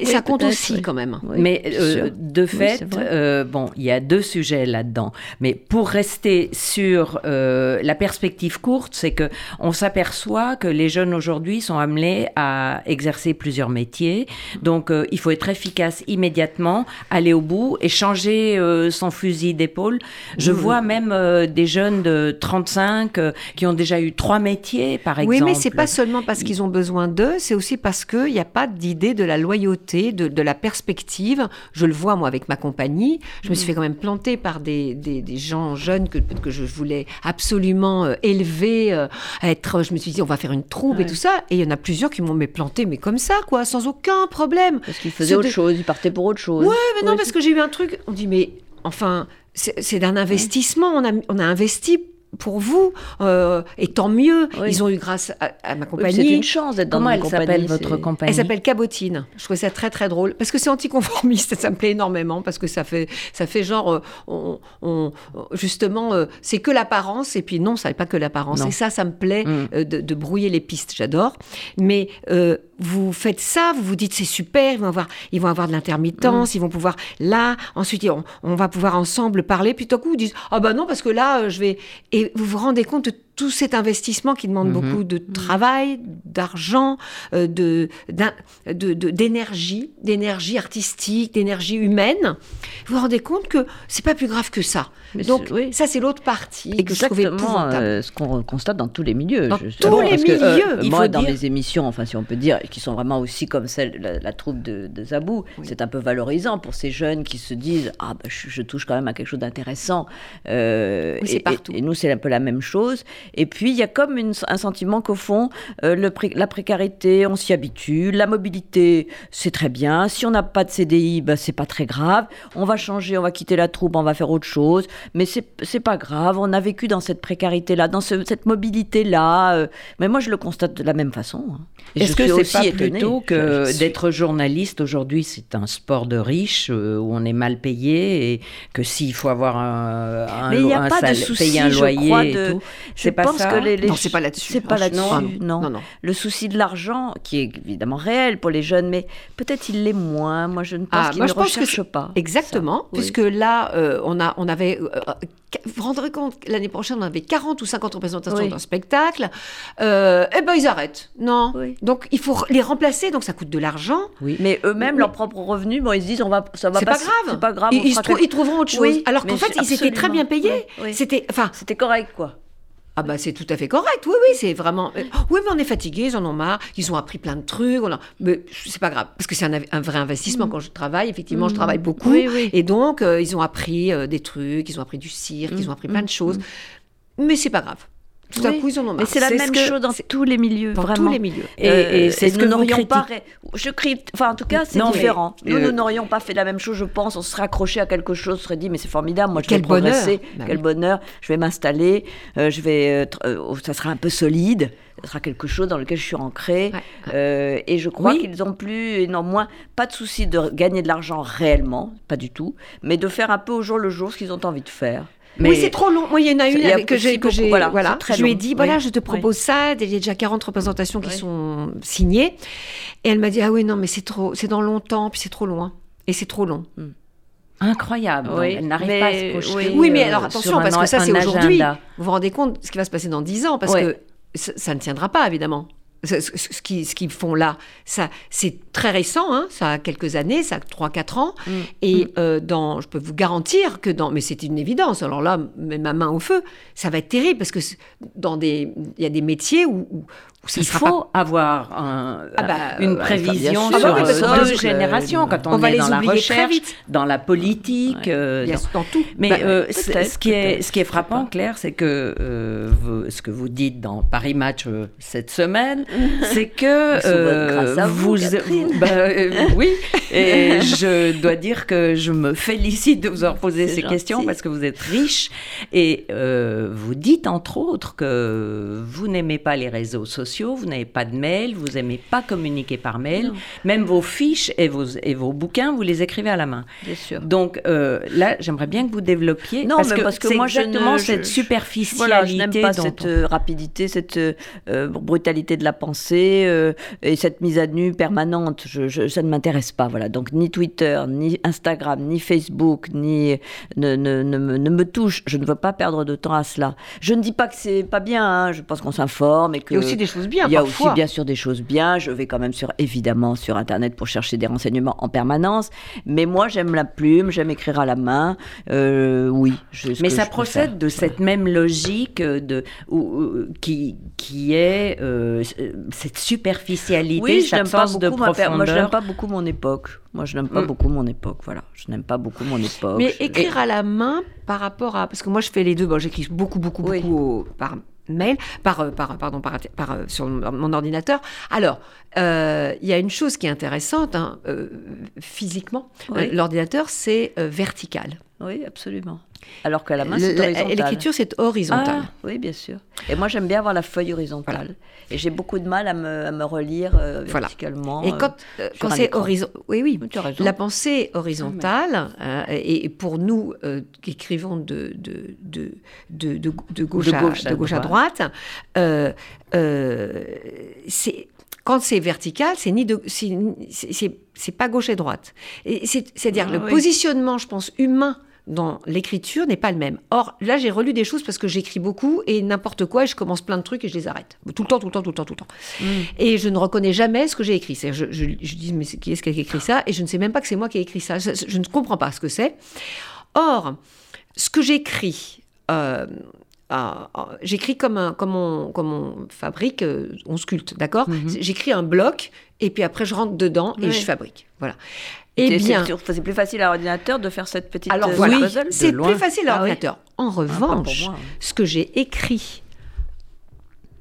Ça compte aussi oui. quand même. Oui, mais euh, de fait, euh, bon, il y a deux sujets là-dedans. Mais pour rester sur euh, la perspective courte, c'est que on s'aperçoit que les jeunes aujourd'hui sont amenés à exercer plusieurs métiers. Donc, il faut être efficace immédiatement, aller au bout et changer son fusil d'épaule. Je vois même des jeunes de 35 euh, qui ont déjà eu trois métiers, par exemple. Oui, mais c'est pas seulement parce qu'ils ont besoin d'eux, c'est aussi parce qu'il n'y a pas d'idée de la loyauté, de, de la perspective. Je le vois, moi, avec ma compagnie. Je me suis fait quand même planter par des, des, des gens jeunes que, que je voulais absolument euh, élever, euh, être. Je me suis dit, on va faire une troupe et tout ça. Et il y en a plusieurs qui m'ont mais planté, mais comme ça, quoi, sans aucun problème. Parce qu'ils faisaient autre de- chose, ils partaient pour autre chose. Ouais, mais non, parce que j'ai eu un truc. On dit, mais enfin, c'est c'est d'un investissement. On a, on a investi pour vous, euh, et tant mieux. Oui. Ils ont eu grâce à, à ma Oui, compagnie. c'est une chance d'être dans Comment elle s'appelle votre compagnie Elle s'appelle Cabotine. Je trouvais ça très très drôle parce que c'est anticonformiste. *laughs* Ça me plaît énormément parce que ça fait ça fait genre euh, on, on- justement euh, c'est que l'apparence et puis non ça n'est pas que l'apparence et ça ça me plaît Mm. de, de brouiller les pistes. J'adore. Mais vous faites ça, vous vous dites c'est super, ils vont avoir ils vont avoir de l'intermittence, ils vont pouvoir là ensuite on, on va pouvoir ensemble parler. Puis tout à coup vous dites ah bah non parce que là je vais et vous vous rendez compte tout cet investissement qui demande beaucoup de travail, d'argent, euh, de, d'in- de- de- d'énergie, d'énergie artistique, d'énergie humaine, vous vous rendez compte que c'est pas plus grave que ça. Mais Donc oui. ça c'est l'autre partie que je Exactement euh, ce qu'on constate dans tous les milieux. Dans je- tous bon, les parce que, euh, milieux. Il moi, faut dans dire- les émissions, enfin si on peut dire, qui sont vraiment aussi comme celle, la, la troupe de, de Zabou, c'est un peu valorisant pour ces jeunes qui se disent ah bah, je, je touche quand même à quelque chose d'intéressant. Euh, Oui, c'est et- partout. Et, et nous c'est un peu la même chose. Et puis il y a comme une- un sentiment qu'au fond euh, le pré- la précarité, on s'y habitue, la mobilité c'est très bien. Si on n'a pas de CDI, bah, c'est pas très grave. On va changer, on va quitter la troupe, on va faire autre chose. Mais c'est pas grave. On a vécu dans cette précarité-là, dans ce- cette mobilité-là. euh, mais moi, je le constate de la même façon. hein. Est-ce que c'est pas étonnée. plutôt que suis- d'être journaliste aujourd'hui, c'est un sport de riches euh, où on est mal payé et que s'il faut avoir un, un, Mais il n'y a un pas de salaire- souci, payer un je loyer crois, et de- tout, Je c'est pas pense ça que les, les- Non, c'est pas là-dessus. C'est pas Ah, là-dessus, non, non. non, non. Le souci de l'argent, qui est évidemment réel pour les jeunes, mais peut-être il l'est moins. Moi, je ne pense Ah, qu'ils moi, ne je pense que recherchent c'est- pas. Exactement, ça. Oui. puisque là, euh, on, a, on avait. euh, euh, vous vous rendrez compte, l'année prochaine, on avait 40 ou 50 représentations Oui. d'un spectacle. Euh, eh ben, ils arrêtent. Non. Oui. Donc, il faut les remplacer, donc ça coûte de l'argent. Mais eux-mêmes, Oui. leurs propres revenus, bon, ils se disent, on va, ça va C'est pas passer, grave. C'est pas grave. Ils, trou- trouveront autre chose. Oui, Alors qu'en fait, ils étaient très bien payés. Oui, oui. C'était. Enfin, C'était correct, quoi. Ah bah c'est tout à fait correct, oui, oui, c'est vraiment... euh, Oui, mais on est fatigués, ils en ont marre, ils ont appris plein de trucs, on a... mais c'est pas grave, parce que c'est un, un vrai investissement. Quand je travaille, effectivement, je travaille beaucoup, Mm. Oui, oui. et donc euh, ils ont appris euh, des trucs, ils ont appris du cirque, ils ont appris plein de choses, mais c'est pas grave. Tout à coup, ils en ont marre. Mais c'est la ce même chose dans tous les milieux, Dans vraiment. tous les milieux. Et- Euh, et c'est ce nous que vous n'aurions pas. Je crie. Enfin, en tout cas, c'est différent. nous, euh, nous n'aurions pas fait la même chose, je pense. On se serait accroché à quelque chose, on se serait dit, mais c'est formidable. Moi, je Quel vais progresser. bonheur. Bah Quel oui. bonheur. Je vais m'installer. euh, je vais. euh, euh, ça sera un peu solide. Ça sera quelque chose dans lequel je suis ancrée. Ouais. Euh, et je crois Oui. qu'ils ont plus, et non moins, pas de souci de gagner de l'argent réellement, pas du tout, mais de faire un peu au jour le jour ce qu'ils ont envie de faire. Oui, c'est trop long. Moi, il y en a une avec- que j'ai, voilà, voilà, je lui ai long. dit, voilà, Oui. je te propose ça. Il y a déjà 40 représentations qui Oui. sont signées. Et elle m'a dit, ah oui, non, mais c'est trop, c'est dans longtemps, puis c'est trop loin. Et c'est trop long. incroyable. Donc, Oui, elle n'arrive mais- pas à se projeter. oui. Oui, mais alors attention, parce que ça, c'est aujourd'hui. Vous vous rendez compte ce qui va se passer dans 10 ans, parce que ça, ça ne tiendra pas, évidemment. Ce, ce- ce qui- ce qu'ils font là, ça, c'est très récent, hein, ça a quelques années, ça a 3-4 ans. Mm. Et euh, dans, je peux vous garantir que dans, mais c'est une évidence, alors là, ma main au feu, ça va être terrible, parce que dans des, il y a des métiers où, Il faut pas avoir un- Ah bah, une prévision sur Ah bah oui, euh, deux va- générations quand on, on va les dans la oublier très recherche, vite. dans la politique. euh, dans- dans tout. Mais Bah, euh, ce, qui est, ce qui est frappant. Claire, c'est que euh, vous- ce que vous dites dans Paris Match euh, cette semaine, *laughs* c'est que vous, Catherine. bah, euh, *laughs* oui, et je dois dire que je me félicite de vous avoir posé ces gentil. questions parce que vous êtes riche et euh, vous dites entre autres que vous n'aimez pas les réseaux sociaux sociaux, vous n'avez pas de mail, vous aimez pas communiquer par mail. Même vos fiches et vos, et vos bouquins, vous les écrivez à la main. Bien sûr. Donc euh, là, j'aimerais bien que vous développiez. Non, parce mais que, parce que moi, je exactement ne- cette je- je- superficialité. Voilà, je n'aime pas dont cette on- euh, rapidité, cette euh, brutalité de la pensée euh, et cette mise à nu permanente. Je, je- ça ne m'intéresse pas. Voilà. Donc ni Twitter, ni Instagram, ni Facebook, ni ne, ne, ne me, ne me touche. Je ne veux pas perdre de temps à cela. Je ne dis pas que c'est pas bien. hein. Je pense qu'on s'informe et que Il y a aussi des choses bien, Il y a parfois. aussi bien sûr des choses bien. Je vais quand même sur évidemment sur internet pour chercher des renseignements en permanence. Mais moi j'aime la plume, j'aime écrire à la main. Euh, oui. Mais ça procède de cette même logique de, où- où- qui, qui est euh, cette superficialité, Oui, je cette n'aime pas absence de profondeur. Moi, je n'aime pas beaucoup mon époque. Moi, je n'aime pas Mm. beaucoup mon époque. Voilà, je n'aime pas beaucoup mon époque. Mais Je- écrire à la main par rapport à. Parce que moi, je fais les deux. Bon, j'écris beaucoup, beaucoup, Oui. beaucoup au- par mail, par, euh, par, pardon, par, par, euh, sur mon ordinateur. Alors, euh, il y a une chose qui est intéressante, hein, euh, physiquement. Oui. L'ordinateur, c'est vertical. Oui, absolument. Alors qu'à la main, c'est horizontal. L'écriture, c'est horizontal. Ah, oui, bien sûr. Et moi, j'aime bien avoir la feuille horizontale. Et j'ai beaucoup de mal à me, à me relire euh, Voilà. verticalement. Et euh, quand, euh, quand c'est horizontal, oui, oui, Tu as raison. la pensée horizontale, euh, et, et pour nous euh, qui écrivons de, de, de, de, de- de gauche, à, gauche à de gauche à droite, c'est quand c'est vertical, c'est ni de, c'est- pas gauche et droite. Et c'est- C'est-à-dire Ah le oui. positionnement, je pense, humain dans l'écriture n'est pas le même. Or, là, j'ai relu des choses parce que j'écris beaucoup et n'importe quoi, et je commence plein de trucs et je les arrête. Tout le temps, tout le temps, tout le temps, tout le temps. Mm. Et je ne reconnais jamais ce que j'ai écrit. C'est-à-dire, Je, je, je dis, mais qui est-ce qui a écrit ça? Et je ne sais même pas que c'est moi qui ai écrit ça. Je, je ne comprends pas ce que c'est. Or, ce que j'écris, euh, ah, ah, j'écris comme, un, comme, on, comme on fabrique, euh, on sculpte, d'accord? J'écris un bloc et puis après je rentre dedans et Oui. je fabrique. Voilà. Et Eh bien, c'est plus facile à l'ordinateur de faire cette petite alors euh, voilà, puzzle de c'est plus facile à Ah oui. l'ordinateur. En Ah, revanche, moi. ce que j'ai écrit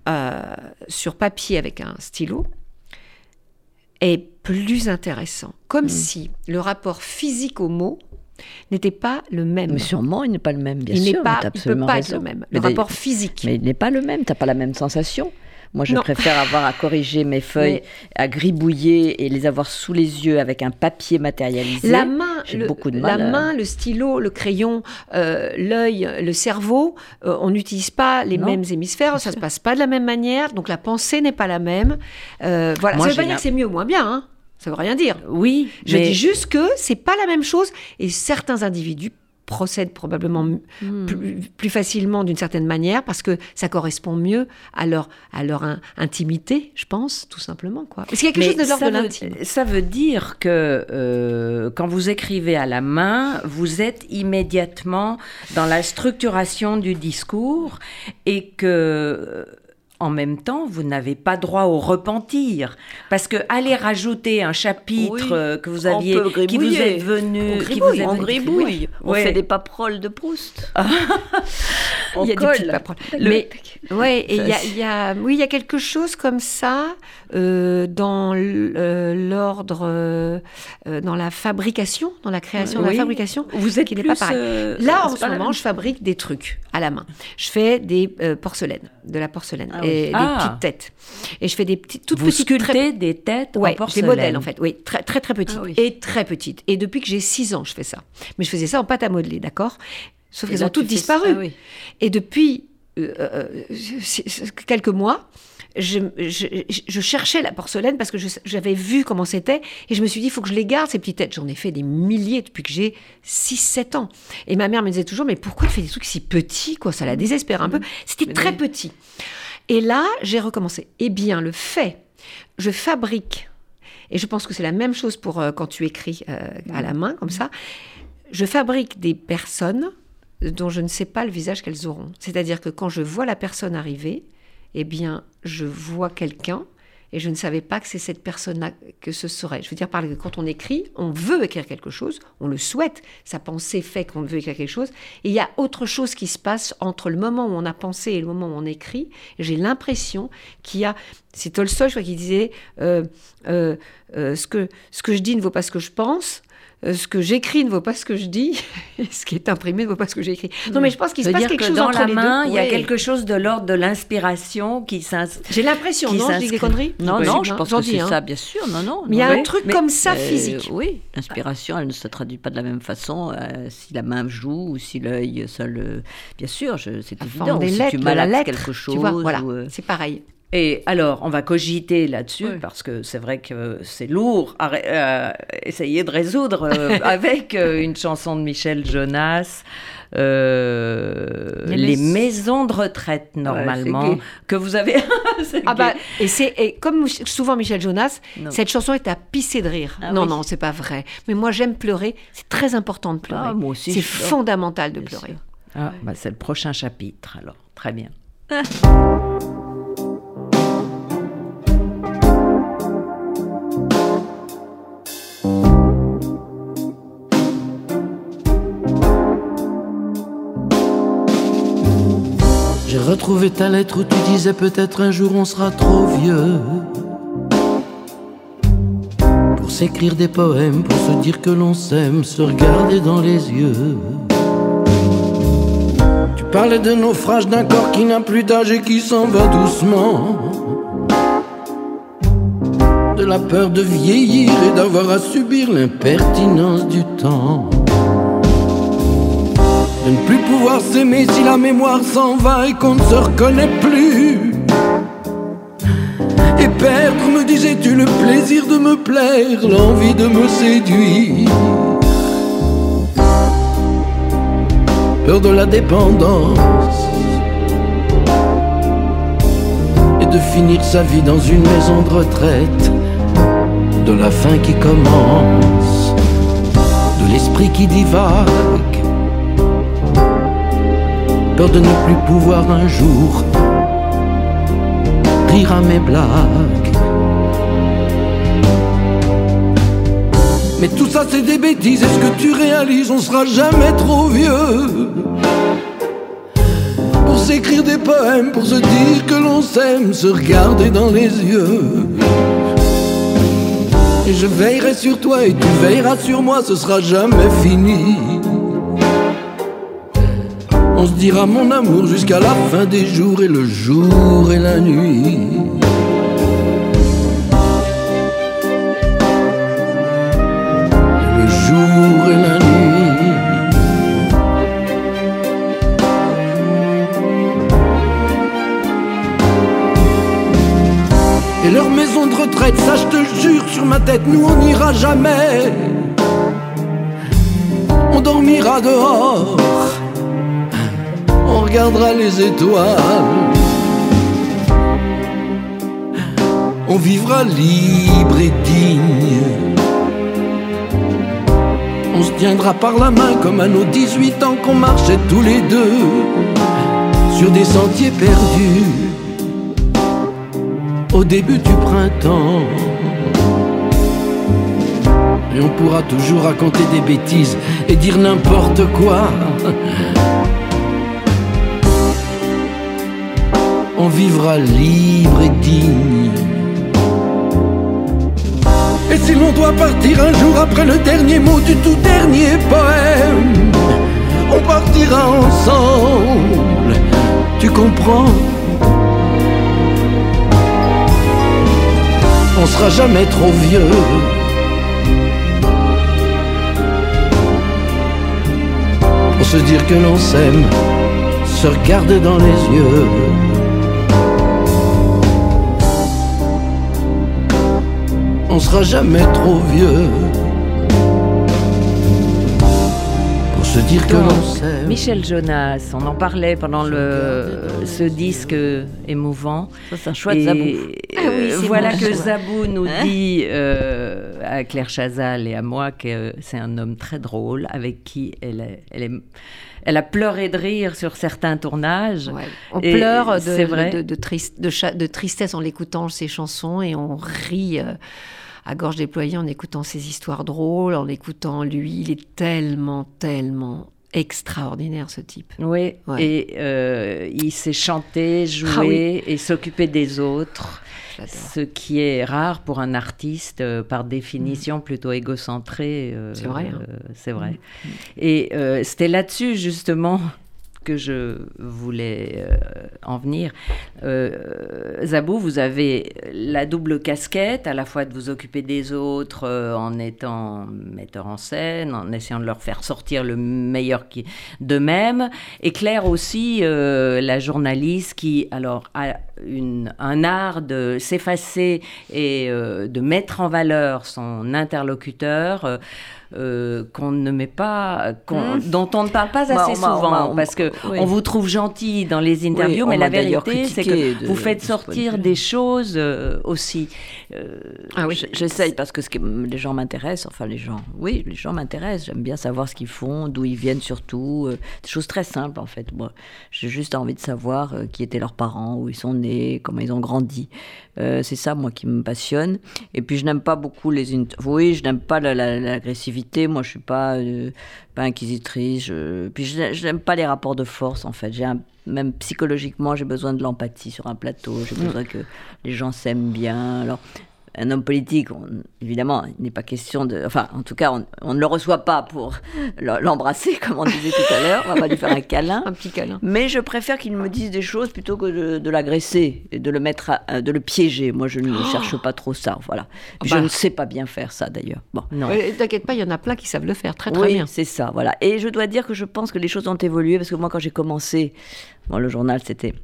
euh, sur papier avec un stylo est plus intéressant. Comme Hmm. si le rapport physique au mot n'était pas le même. Mais sûrement, il n'est pas le même, bien il sûr. pas, il peut absolument pas être raison. le même. Le rapport physique. Mais il n'est pas le même, tu n'as pas la même sensation. Moi, je Non. préfère avoir à corriger mes feuilles, à gribouiller et les avoir sous les yeux avec un papier matérialisé. La main, le, beaucoup de la à- main, le stylo, le crayon, euh, l'œil, le cerveau, euh, on n'utilise pas les Non, mêmes hémisphères, ça se passe pas de la même manière, donc la pensée n'est pas la même. Euh, voilà, Moi, ça veut pas dire que c'est mieux ou moins bien, hein. ça veut rien dire. Oui, Je mais dis juste que c'est pas la même chose et certains individus procèdent probablement Hmm. plus, plus facilement d'une certaine manière parce que ça correspond mieux à leur, à leur in- intimité, je pense, tout simplement. Quoi. Parce qu'il y a quelque Mais chose de l'ordre de l'intime? Ça veut dire que euh, quand vous écrivez à la main, vous êtes immédiatement dans la structuration du discours et que en même temps, vous n'avez pas droit au repentir parce que aller rajouter un chapitre Oui, euh, que vous aviez, qui vous est venu, On qui vous est on gribouille. On Ouais. fait des paperoles de Proust. *laughs* on il y a des colle. petites paperoles. Mais ouais, et il y a, il y a- oui, il y a quelque chose comme ça euh, dans euh, l'ordre, euh, dans la fabrication, dans la création, dans Oui. la fabrication. Vous êtes qui n'est pas pareil. euh, Là, en ce moment, je fabrique des trucs à la main. Je fais des porcelaines, de la porcelaine, Ah. Des Ah. petites têtes. Et je fais des petites, toutes Vous petites, très des têtes en Ouais, des porcelaine. modèles en fait, oui, très très très petites Ah oui. et très petites. Et depuis que j'ai 6 ans, je fais ça. Mais je faisais ça en pâte à modeler, d'accord? Sauf qu'elles ont toutes disparu. Ah oui. Et depuis euh, euh, c'est- quelques mois, je, je- je cherchais la porcelaine parce que j'avais vu comment c'était et je me suis dit, il faut que je les garde, ces petites têtes. J'en ai fait des milliers depuis que j'ai 6-7 ans. Et ma mère me disait toujours, mais pourquoi tu fais des trucs si petits quoi? Ça la désespère un peu. C'était très oui. petit. Et là, j'ai recommencé. Eh bien, le fait, je fabrique, et je pense que c'est la même chose pour euh, quand tu écris euh, à la main, comme ça, je fabrique des personnes dont je ne sais pas le visage qu'elles auront. C'est-à-dire que quand je vois la personne arriver, eh bien, je vois quelqu'un et je ne savais pas que c'est cette personne-là que ce serait. Je veux dire, par quand on écrit, on veut écrire quelque chose, on le souhaite, sa pensée fait qu'on veut écrire quelque chose, et il y a autre chose qui se passe entre le moment où on a pensé et le moment où on écrit. J'ai l'impression qu'il y a C'est Tolstoy, je crois, qui disait euh, euh, euh, ce, que, ce que je dis ne vaut pas ce que je pense. Euh, ce que j'écris ne vaut pas ce que je dis, et *laughs* ce qui est imprimé ne vaut pas ce que j'écris. Non, mais je pense qu'il se passe quelque que chose dans entre la les main, deux. il y a quelque chose de l'ordre de l'inspiration qui s'installe. J'ai l'impression, non Je dis des s'inscrit. conneries? Non, Oui. non, je pense que c'est hein. ça, bien sûr. Non, non. Mais il y a un truc mais- comme ça Euh, physique. Oui, l'inspiration, elle ne se traduit pas de la même façon euh, si la main joue ou si l'œil seul. Bien sûr, c'est évident. des si lettres, tu malaxes quelque chose. tu vois, voilà, ou, c'est pareil. Et alors, on va cogiter là-dessus, Oui. parce que c'est vrai que c'est lourd à à essayer de résoudre euh, *laughs* avec euh, une chanson de Michel Jonas. euh, Les les, mais- maisons de retraite, normalement, que vous avez. *laughs* Ah bah, et c'est et comme souvent Michel Jonas, Non. cette chanson est à pisser de rire. Ah non oui. non, c'est pas vrai. Mais moi j'aime pleurer, c'est très important de pleurer. Ah, moi aussi, c'est fondamental de Bien pleurer. Ah, bah, c'est le prochain chapitre, alors. Très bien. *laughs* retrouvé ta lettre où tu disais peut-être un jour on sera trop vieux. Pour s'écrire des poèmes, pour se dire que l'on s'aime, se regarder dans les yeux. Tu parlais de naufrage d'un corps qui n'a plus d'âge et qui s'en va doucement. De la peur de vieillir et d'avoir à subir l'impertinence du temps ne plus pouvoir s'aimer si la mémoire s'en va et qu'on ne se reconnaît plus. Et perdre, me disais-tu, le plaisir de me plaire, l'envie de me séduire. Peur de la dépendance et de finir sa vie dans une maison de retraite, de la fin qui commence, de l'esprit qui divague de ne plus pouvoir un jour rire à mes blagues. Mais tout ça c'est des bêtises, est-ce que tu réalises, on sera jamais trop vieux Pour s'écrire des poèmes, pour se dire que l'on s'aime, se regarder dans les yeux. Et je veillerai sur toi et tu veilleras sur moi, ce sera jamais fini. On se dira mon amour jusqu'à la fin des jours et le jour et la nuit. Le jour et la nuit. Et leur maison de retraite, ça je te jure sur ma tête, nous on n'ira jamais. On dormira dehors regardera les étoiles. On vivra libre et digne. On se tiendra par la main comme à nos 18 ans qu'on marchait tous les deux sur des sentiers perdus au début du printemps. Et on pourra toujours raconter des bêtises et dire n'importe quoi. On vivra libre et digne. Et si l'on doit partir un jour après le dernier mot du tout dernier poème, on partira ensemble, tu comprends? On sera jamais trop vieux. Pour se dire que l'on s'aime, se regarder dans les yeux. On sera jamais trop vieux pour se dire que l'on s'aime. Michel Jonas, on en parlait pendant le, ce disque émouvant. Ça, c'est un chouette Et, zabou. Ah oui, euh, voilà que choix. Zabou nous Hein dit euh, à Claire Chazal et à moi que c'est un homme très drôle avec qui elle, est- elle, est- elle a pleuré de rire sur certains tournages. Ouais. On Et pleure de, c'est vrai. de, de, triste- de de tristesse en écoutant ses chansons et on rit euh, à gorge déployée en écoutant ses histoires drôles, en écoutant lui. Il est tellement, tellement extraordinaire, ce type. Oui, Ouais. et euh, il sait chanter, jouer Ah oui. et s'occuper des autres. Ce qui est rare pour un artiste, euh, par définition plutôt égocentré. euh, C'est vrai, hein. c'est vrai. Et euh, c'était là-dessus, justement, que je voulais euh, en venir. Euh, Zabou, vous avez la double casquette, à la fois de vous occuper des autres euh, en étant metteur en scène, en essayant de leur faire sortir le meilleur d'eux-mêmes, et Claire aussi, la journaliste qui, alors, a un art de s'effacer et de mettre en valeur son interlocuteur. Euh, qu'on ne met pas, dont on ne parle pas Bah, assez on m'a- on souvent, on- parce que oui. on vous trouve gentil dans les interviews, mais la vérité, c'est que de- vous faites de sortir des choses euh, aussi. Euh, Ah oui, J'essaye parce que ce les gens m'intéressent, enfin les gens, oui, les gens m'intéressent. J'aime bien savoir ce qu'ils font, d'où ils viennent surtout. euh, des choses très simples en fait. Moi, j'ai juste envie de savoir qui étaient leurs parents, où ils sont nés, comment ils ont grandi. C'est ça, moi, qui me passionne. Et puis, je n'aime pas beaucoup les. Oui, je n'aime pas la- la- Moi, je suis pas, euh, pas inquisitrice. Je... Puis, je, je n'aime pas les rapports de force, en fait. J'ai un- Même psychologiquement, j'ai besoin de l'empathie sur un plateau. J'ai besoin que les gens s'aiment bien. Alors, un homme politique, on- évidemment, il n'est pas question de. Enfin, en tout cas, on, on ne le reçoit pas pour *laughs* le- l'embrasser, comme on disait tout à l'heure. On va pas lui faire un câlin. *laughs* Un petit câlin. Mais je préfère qu'il me dise des choses plutôt que de, de l'agresser et de le mettre, à- de le piéger. Moi, je ne cherche pas trop ça. Voilà. Je Bah. ne sais pas bien faire ça d'ailleurs. Bon. non. T'inquiète pas, il y en a plein qui savent le faire très très oui, bien. c'est ça, voilà. Et je dois dire que je pense que les choses ont évolué parce que moi, quand j'ai commencé, bon, le journal, c'était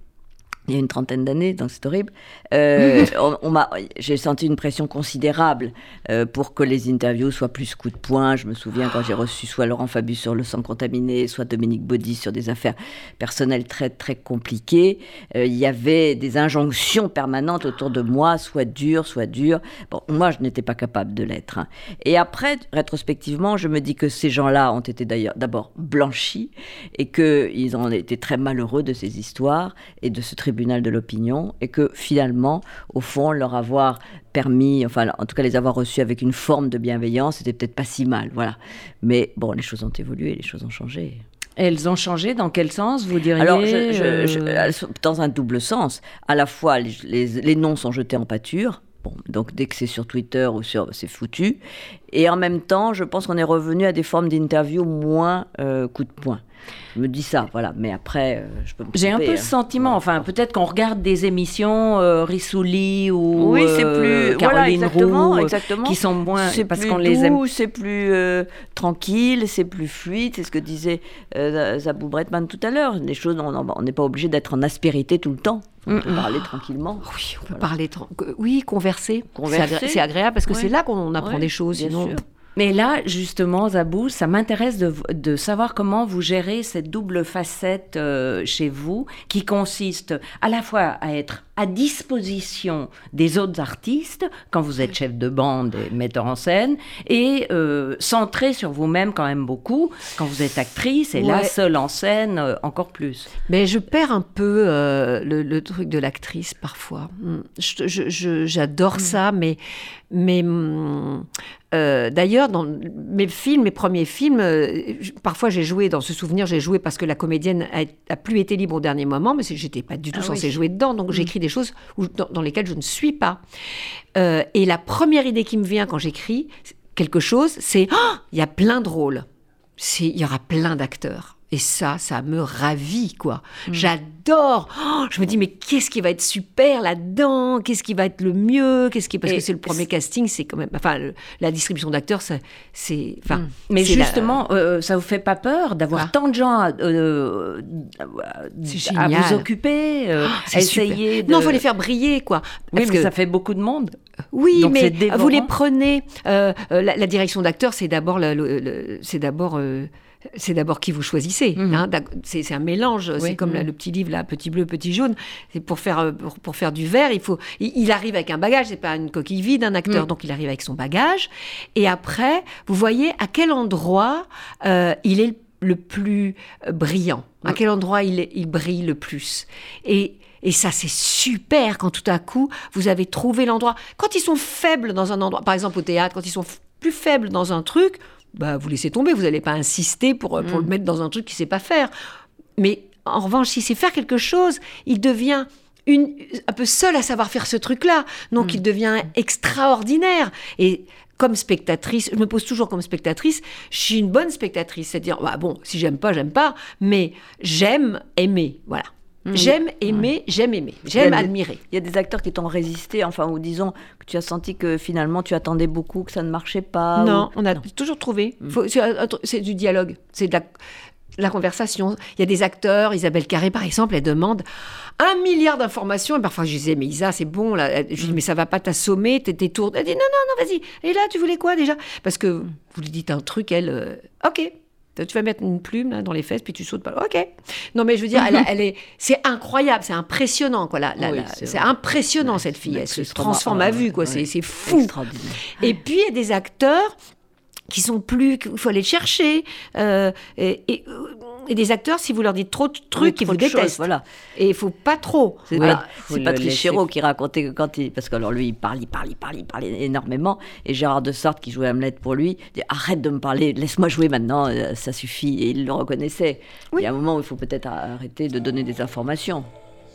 il y a une trentaine d'années, donc c'est horrible. Euh, *laughs* on, on m'a, j'ai senti une pression considérable euh, pour que les interviews soient plus coup de poing. Je me souviens quand j'ai reçu soit Laurent Fabius sur le sang contaminé, soit Dominique Baudy sur des affaires personnelles très très compliquées. Euh, il y avait des injonctions permanentes autour de moi, soit dur, soit dur. Bon, moi, je n'étais pas capable de l'être. hein. Et après, rétrospectivement, je me dis que ces gens-là ont été d'ailleurs d'abord blanchis et qu'ils ont été très malheureux de ces histoires et de ce tribunal de l'opinion et que finalement, au fond, leur avoir permis, enfin, en tout cas les avoir reçus avec une forme de bienveillance, c'était peut-être pas si mal, voilà. Mais bon, les choses ont évolué, les choses ont changé. Elles ont changé dans quel sens, vous diriez? Alors, je- je- je- elles sont dans un double sens. À la fois, les, les- les noms sont jetés en pâture. Bon, donc dès que c'est sur Twitter ou sur, c'est foutu. Et en même temps, je pense qu'on est revenu à des formes d'interview moins euh, coup de poing. Je me dis ça, voilà. Mais après, euh, je peux me J'ai un peu hein. ce sentiment, enfin peut-être qu'on regarde des émissions euh, Rissouli ou Oui, c'est euh, plus voilà, Caroline exactement, Roux, euh, exactement. qui sont moins c'est parce plus qu'on les aime. c'est plus euh, tranquille, c'est plus fluide. C'est ce que disait euh, Zabou Bretman tout à l'heure. Les choses, on on n'est pas obligé d'être en aspérité tout le temps. On peut parler tranquillement. Oui, on peut parler. tran- que- Oui, converser. Converser. C'est agré- C'est agréable parce que Ouais. c'est là qu'on apprend Ouais, des choses. bien Sinon, sûr. Mais là, justement, Zabou, ça m'intéresse de, de savoir comment vous gérez cette double facette euh, chez vous, qui consiste à la fois à être à disposition des autres artistes, quand vous êtes chef de bande et metteur en scène, et euh, centré sur vous-même quand même beaucoup, quand vous êtes actrice, et là, Ouais. seule en scène, euh, encore plus. Mais je perds un peu le, le truc de l'actrice parfois. Je- je- je- J'adore ça, mais, mais mm, euh, d'ailleurs, dans mes films, mes premiers films, euh, parfois j'ai joué, dans ce souvenir, j'ai joué parce que la comédienne a, a plus été libre au dernier moment, mais j'étais pas du tout Ah censée oui. jouer dedans, donc j'écris des choses où- dans, dans lesquelles je ne suis pas. Euh, et la première idée qui me vient quand j'écris quelque chose, c'est Ah, il y a plein de rôles. Il y aura plein d'acteurs. Et ça, ça me ravit, quoi. J'adore. Oh, je me dis, mais qu'est-ce qui va être super là-dedans? Qu'est-ce qui va être le mieux? Qu'est-ce qui parce Et que c'est le premier casting, c'est quand même, enfin, le- la distribution d'acteurs, ça- c'est, enfin, Mais c'est la- justement, euh, ça vous fait pas peur d'avoir tant de gens à, euh, à vous occuper, euh, c'est à essayer de... Non, faut les faire briller, quoi. Oui, Parce mais que- ça fait beaucoup de monde. Oui, Donc mais vous les prenez. euh, euh, la, la direction d'acteur, c'est d'abord c'est euh, c'est d'abord qui vous choisissez. hein, d'ac- c'est, un mélange. C'est comme la- le petit livre là, petit bleu, petit jaune. C'est pour faire euh, pour, pour faire du vert, il faut. Il, il arrive avec un bagage. C'est pas une coquille vide, un acteur. Donc il arrive avec son bagage. Et après, vous voyez à quel endroit euh, il est le, le plus brillant. À quel endroit il, brille le plus. Et et ça, c'est super quand tout à coup, vous avez trouvé l'endroit. Quand ils sont faibles dans un endroit, par exemple au théâtre, quand ils sont plus faibles dans un truc, bah, vous laissez tomber, vous n'allez pas insister pour, pour Mm. le mettre dans un truc qu'il ne sait pas faire. Mais en revanche, s'il sait faire quelque chose, il devient une, un peu seul à savoir faire ce truc-là. Donc, il devient extraordinaire. Et comme spectatrice, je me pose toujours comme spectatrice, je suis une bonne spectatrice. C'est-à-dire, bah, bon, si j'aime pas, j'aime pas, mais j'aime aimer. Voilà. J'aime aimer, j'aime aimer, j'aime admirer. Il y a des acteurs qui t'ont résisté, enfin, ou disons que tu as senti que finalement tu attendais beaucoup, que ça ne marchait pas. non, ou- on a toujours trouvé. C'est un truc- C'est du dialogue, c'est de la, la conversation. Il y a des acteurs, Isabelle Carré par exemple, elle demande un milliard d'informations. Et parfois je disais, mais Isa, c'est bon, là. Je dis, mais ça va pas t'assommer, t'es tourde. Elle dit, non, non, non, vas-y. Et là, tu voulais quoi déjà? Parce que vous lui dites un truc, elle, euh, ok. Tu vas mettre une plume là, dans les fesses, puis tu sautes pas. Ok. Non, mais je veux dire, elle, *laughs* est, c'est incroyable, c'est impressionnant, quoi. Oui, la- c'est impressionnant cette fille. Elle se transforme à vue, quoi. ouais. C'est, fou. Et puis, il y a des acteurs qui sont plus. Il faut aller le chercher. euh, et, et- et des acteurs, si vous leur dites trop de trucs, Oui, ils vous de choses, détestent. voilà. Et il faut pas trop. C'est Voilà, le Patrick. Chéreau qui racontait que quand il. Parce que alors lui, il parle, il parle, il parle, il parle, énormément. Et Gérard Desortes, qui jouait Hamlet pour lui, dit Arrête de me parler, laisse-moi jouer maintenant, euh, ça suffit. Et il le reconnaissait. Il y a un moment où il faut peut-être arrêter de donner des informations.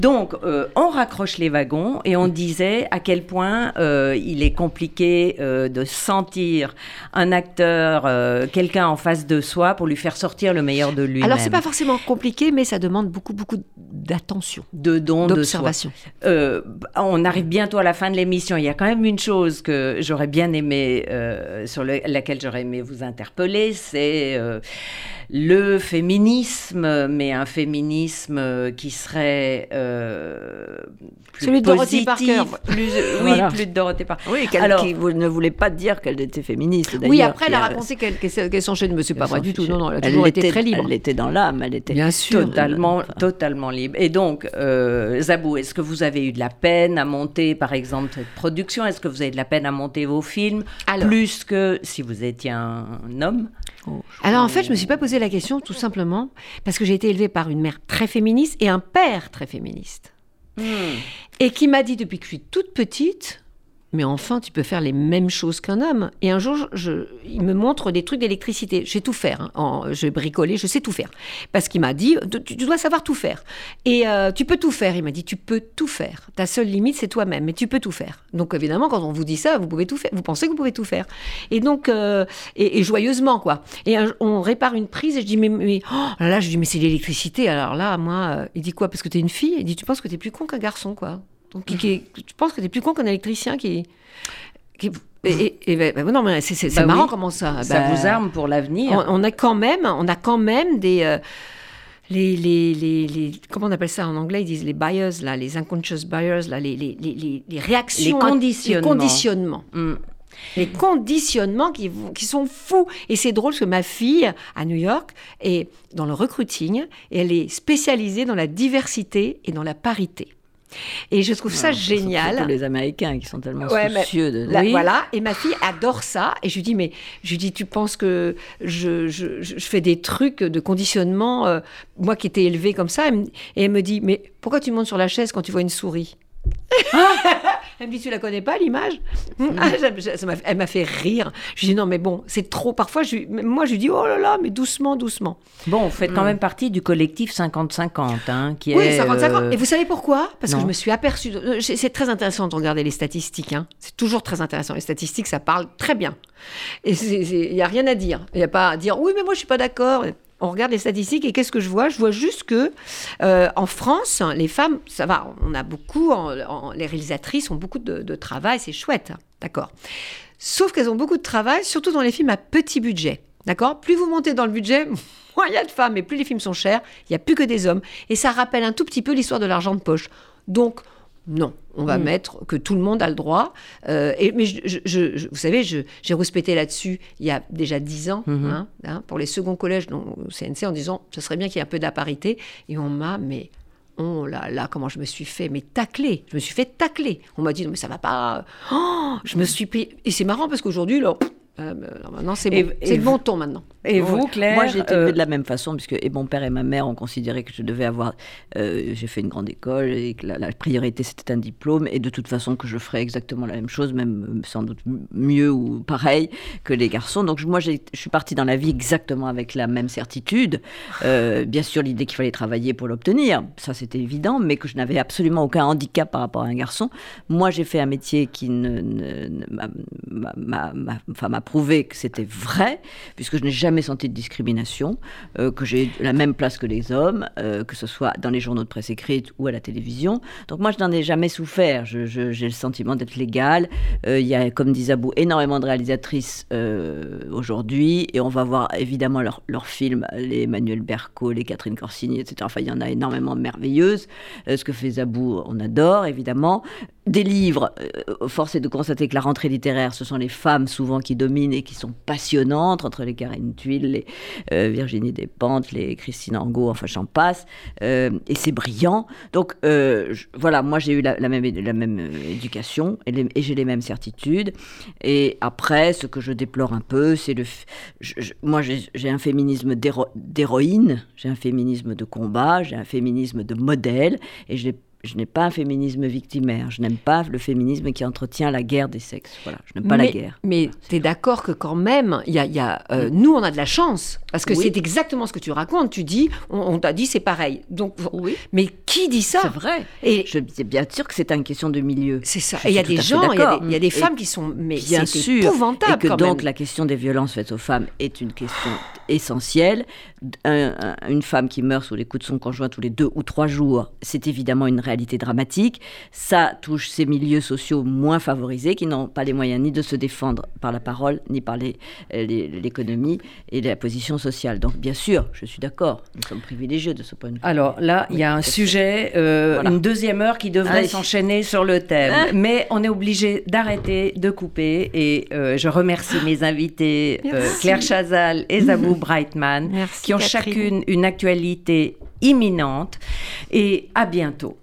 Donc, euh, on raccroche les wagons et on disait à quel point euh, il est compliqué euh, de sentir un acteur, quelqu'un en face de soi pour lui faire sortir le meilleur de lui-même. Alors, c'est pas forcément compliqué, mais ça demande beaucoup, beaucoup d'attention, de don, d'observation. On arrive bientôt à la fin de l'émission. Il y a quand même une chose que j'aurais bien aimé, sur le- laquelle j'aurais aimé vous interpeller, c'est le féminisme, mais un féminisme euh, qui serait euh, plus Celui de Dorothy positif, Parker. plus, *laughs* euh, Voilà. oui, plus de Dorothée Parker. Oui, qu'elle Alors- qui vous- ne voulait pas dire qu'elle était féministe. Oui, après, elle a raconté qu'elle qu'elle s'enchaîne, mais c'est pas vrai du tout. Non, non, elle a Elle toujours été était- très libre. Elle était dans l'âme, elle était. Bien sûr. Totalement, Enfin. totalement libre. Et donc, euh, Zabou, est-ce que vous avez eu de la peine à monter, par exemple, cette production? Est-ce que vous avez de la peine à monter vos films? Alors. Plus que si vous étiez un homme? Alors en fait, je me suis pas posé la question tout simplement parce que j'ai été élevée par une mère très féministe et un père très féministe. Et qui m'a dit depuis que je suis toute petite, mais enfin, tu peux faire les mêmes choses qu'un homme. Et un jour, je, il me montre des trucs d'électricité. Je sais tout faire. hein. En- je je sais tout faire. Parce qu'il m'a dit, tu, dois savoir tout faire. Et euh, tu peux tout faire. Il m'a dit, tu peux tout faire. Ta seule limite, c'est toi-même, mais tu peux tout faire. Donc évidemment, quand on vous dit ça, vous pouvez tout faire. Vous pensez que vous pouvez tout faire. Et donc, euh, et, joyeusement, quoi. Et on répare une prise et je dis, mais, mais oh là, là, je dis, mais c'est l'électricité. Alors là, moi, euh, il dit quoi? Parce que t'es une fille? Il dit, tu penses que t'es plus con qu'un garçon, quoi. Donc, qui- qui- tu penses que t'es plus con qu'un électricien qui. qui- et, et- et ben, ben, non, mais c'est Bah marrant oui. comment ça. Ça bah, vous arme pour l'avenir on, on a quand même, on a quand même des. euh, les, les, les, les- comment on appelle ça en anglais Ils disent les bias, là, les unconscious bias, là, les, les, réactions. Les conditionnements. Les conditionnements. Hmm. Les conditionnements qui, qui sont fous. Et c'est drôle parce que ma fille, à New York, est dans le recruiting et elle est spécialisée dans la diversité et dans la parité. Et je trouve ça surtout génial. Les Américains qui sont tellement Ouais, soucieux de. Oui. Voilà, et ma fille adore ça. Et je lui dis, mais je lui dis, tu penses que je, je, je fais des trucs de conditionnement, euh, moi qui étais élevée comme ça? Et elle me dit, mais pourquoi tu montes sur la chaise quand tu vois une souris? *laughs* Elle me dit, tu la connais pas l'image Ah, ça m'a- Elle m'a fait rire. Je lui dis, non, mais bon, c'est trop. Parfois, je, moi, je lui dis, oh là là, mais doucement, doucement. Bon, vous faites quand même partie du collectif 50-50, hein, qui. Oui, est... 55 ans. euh, Et vous savez pourquoi? Parce que je me suis aperçue. euh, C'est c'est très intéressant de regarder les statistiques. hein. C'est toujours très intéressant. Les statistiques, ça parle très bien. Et il n'y a rien à dire. Il n'y a pas à dire oui, mais moi, je suis pas d'accord. On regarde les statistiques et qu'est-ce que je vois? Je vois juste que euh, en France, les femmes, ça va, on a beaucoup, les réalisatrices ont beaucoup de, de travail, c'est chouette, hein, d'accord? Sauf qu'elles ont beaucoup de travail, surtout dans les films à petit budget, d'accord? Plus vous montez dans le budget, *laughs* moins il y a de femmes, et plus les films sont chers, il n'y a plus que des hommes. Et ça rappelle un tout petit peu l'histoire de l'argent de poche. Donc, non, on va mettre que tout le monde a le droit. Euh, et, mais je, je- je- je- vous savez, j'ai respecté là-dessus il y a déjà dix ans, hein, hein, pour les seconds collèges donc, au CNC, en disant ce serait bien qu'il y ait un peu de la parité. Et on m'a, mais oh là là, comment je me suis fait, mais tacler. Je me suis fait tacler. On m'a dit, non, mais ça va pas. Oh, je me suis pris. Et c'est marrant parce qu'aujourd'hui, là, euh, maintenant, c'est bon. C'est le bon ton maintenant. Et vous, Claire Moi, j'ai été euh, de la même façon, puisque et mon père et ma mère ont considéré que je devais avoir. euh, j'ai fait une grande école et que la, la priorité c'était un diplôme, et de toute façon que je ferais exactement la même chose, même sans doute mieux ou pareil que les garçons. Donc, moi, je suis partie dans la vie exactement avec la même certitude. Bien sûr, l'idée qu'il fallait travailler pour l'obtenir, ça c'était évident, mais que je n'avais absolument aucun handicap par rapport à un garçon. Moi, j'ai fait un métier qui ne, ne- ne- m'a- m'a- m'a m'a- enfin, m'a prouvé que c'était vrai, puisque je n'ai jamais senti de discrimination, euh, que j'ai la même place que les hommes, euh, que ce soit dans les journaux de presse écrite ou à la télévision. Donc moi, je n'en ai jamais souffert. J'ai le sentiment d'être légale. Euh, Il y a, comme dit Zabou, énormément de réalisatrices euh, aujourd'hui, et on va voir évidemment leurs leurs films, les Emmanuel Berco, les Catherine Corsini, etc. Enfin, il y en a énormément merveilleuses. Ce que fait Zabou, on adore, évidemment. Des livres, euh, force est de constater que la rentrée littéraire, ce sont les femmes souvent qui dominent et qui sont passionnantes, entre les Karine Tuile, les euh, Virginie Despentes, les Christine Angot, enfin j'en passe. Euh, et c'est brillant. Donc voilà, moi j'ai eu la, même, éducation et, j'ai les mêmes certitudes. Et après, ce que je déplore un peu, c'est le... moi j'ai un féminisme d'héro- d'héroïne, j'ai un féminisme de combat, j'ai un féminisme de modèle, et je n'ai je n'ai pas un féminisme victimaire. Je n'aime pas le féminisme qui entretient la guerre des sexes. Voilà, je n'aime pas mais, la guerre. Mais tu es d'accord que quand même, y a, y a, euh, nous, on a de la chance. Parce que Oui. c'est exactement ce que tu racontes. Tu dis, on, on t'a dit c'est pareil. Donc, Oui, mais qui dit ça? C'est vrai. Et Je c'est bien sûr que c'est une question de milieu. c'est ça. Je Et il y a des gens, il y a des, il y a des Et femmes qui sont. Mais Bien sûr. épouvantable Et que quand donc même. la question des violences faites aux femmes est une question essentielle. Un- un- une femme qui meurt sous les coups de son conjoint tous les deux ou trois jours, c'est évidemment une réalité dramatique. Ça touche ces milieux sociaux moins favorisés qui n'ont pas les moyens ni de se défendre par la parole, ni par les- euh, l'économie et la position sociale. Donc bien sûr, je suis d'accord. Nous sommes privilégiés de ce point de vue. Alors là, il y a un sujet, euh, Voilà. une deuxième heure qui devrait Allez. s'enchaîner sur le thème. Hein Mais on est obligé d'arrêter, de couper. Et euh, je remercie mes invités, euh. Claire Chazal et Zabou *laughs* Brightman, Merci, qui ont Catherine. chacune une actualité imminente. Et à bientôt.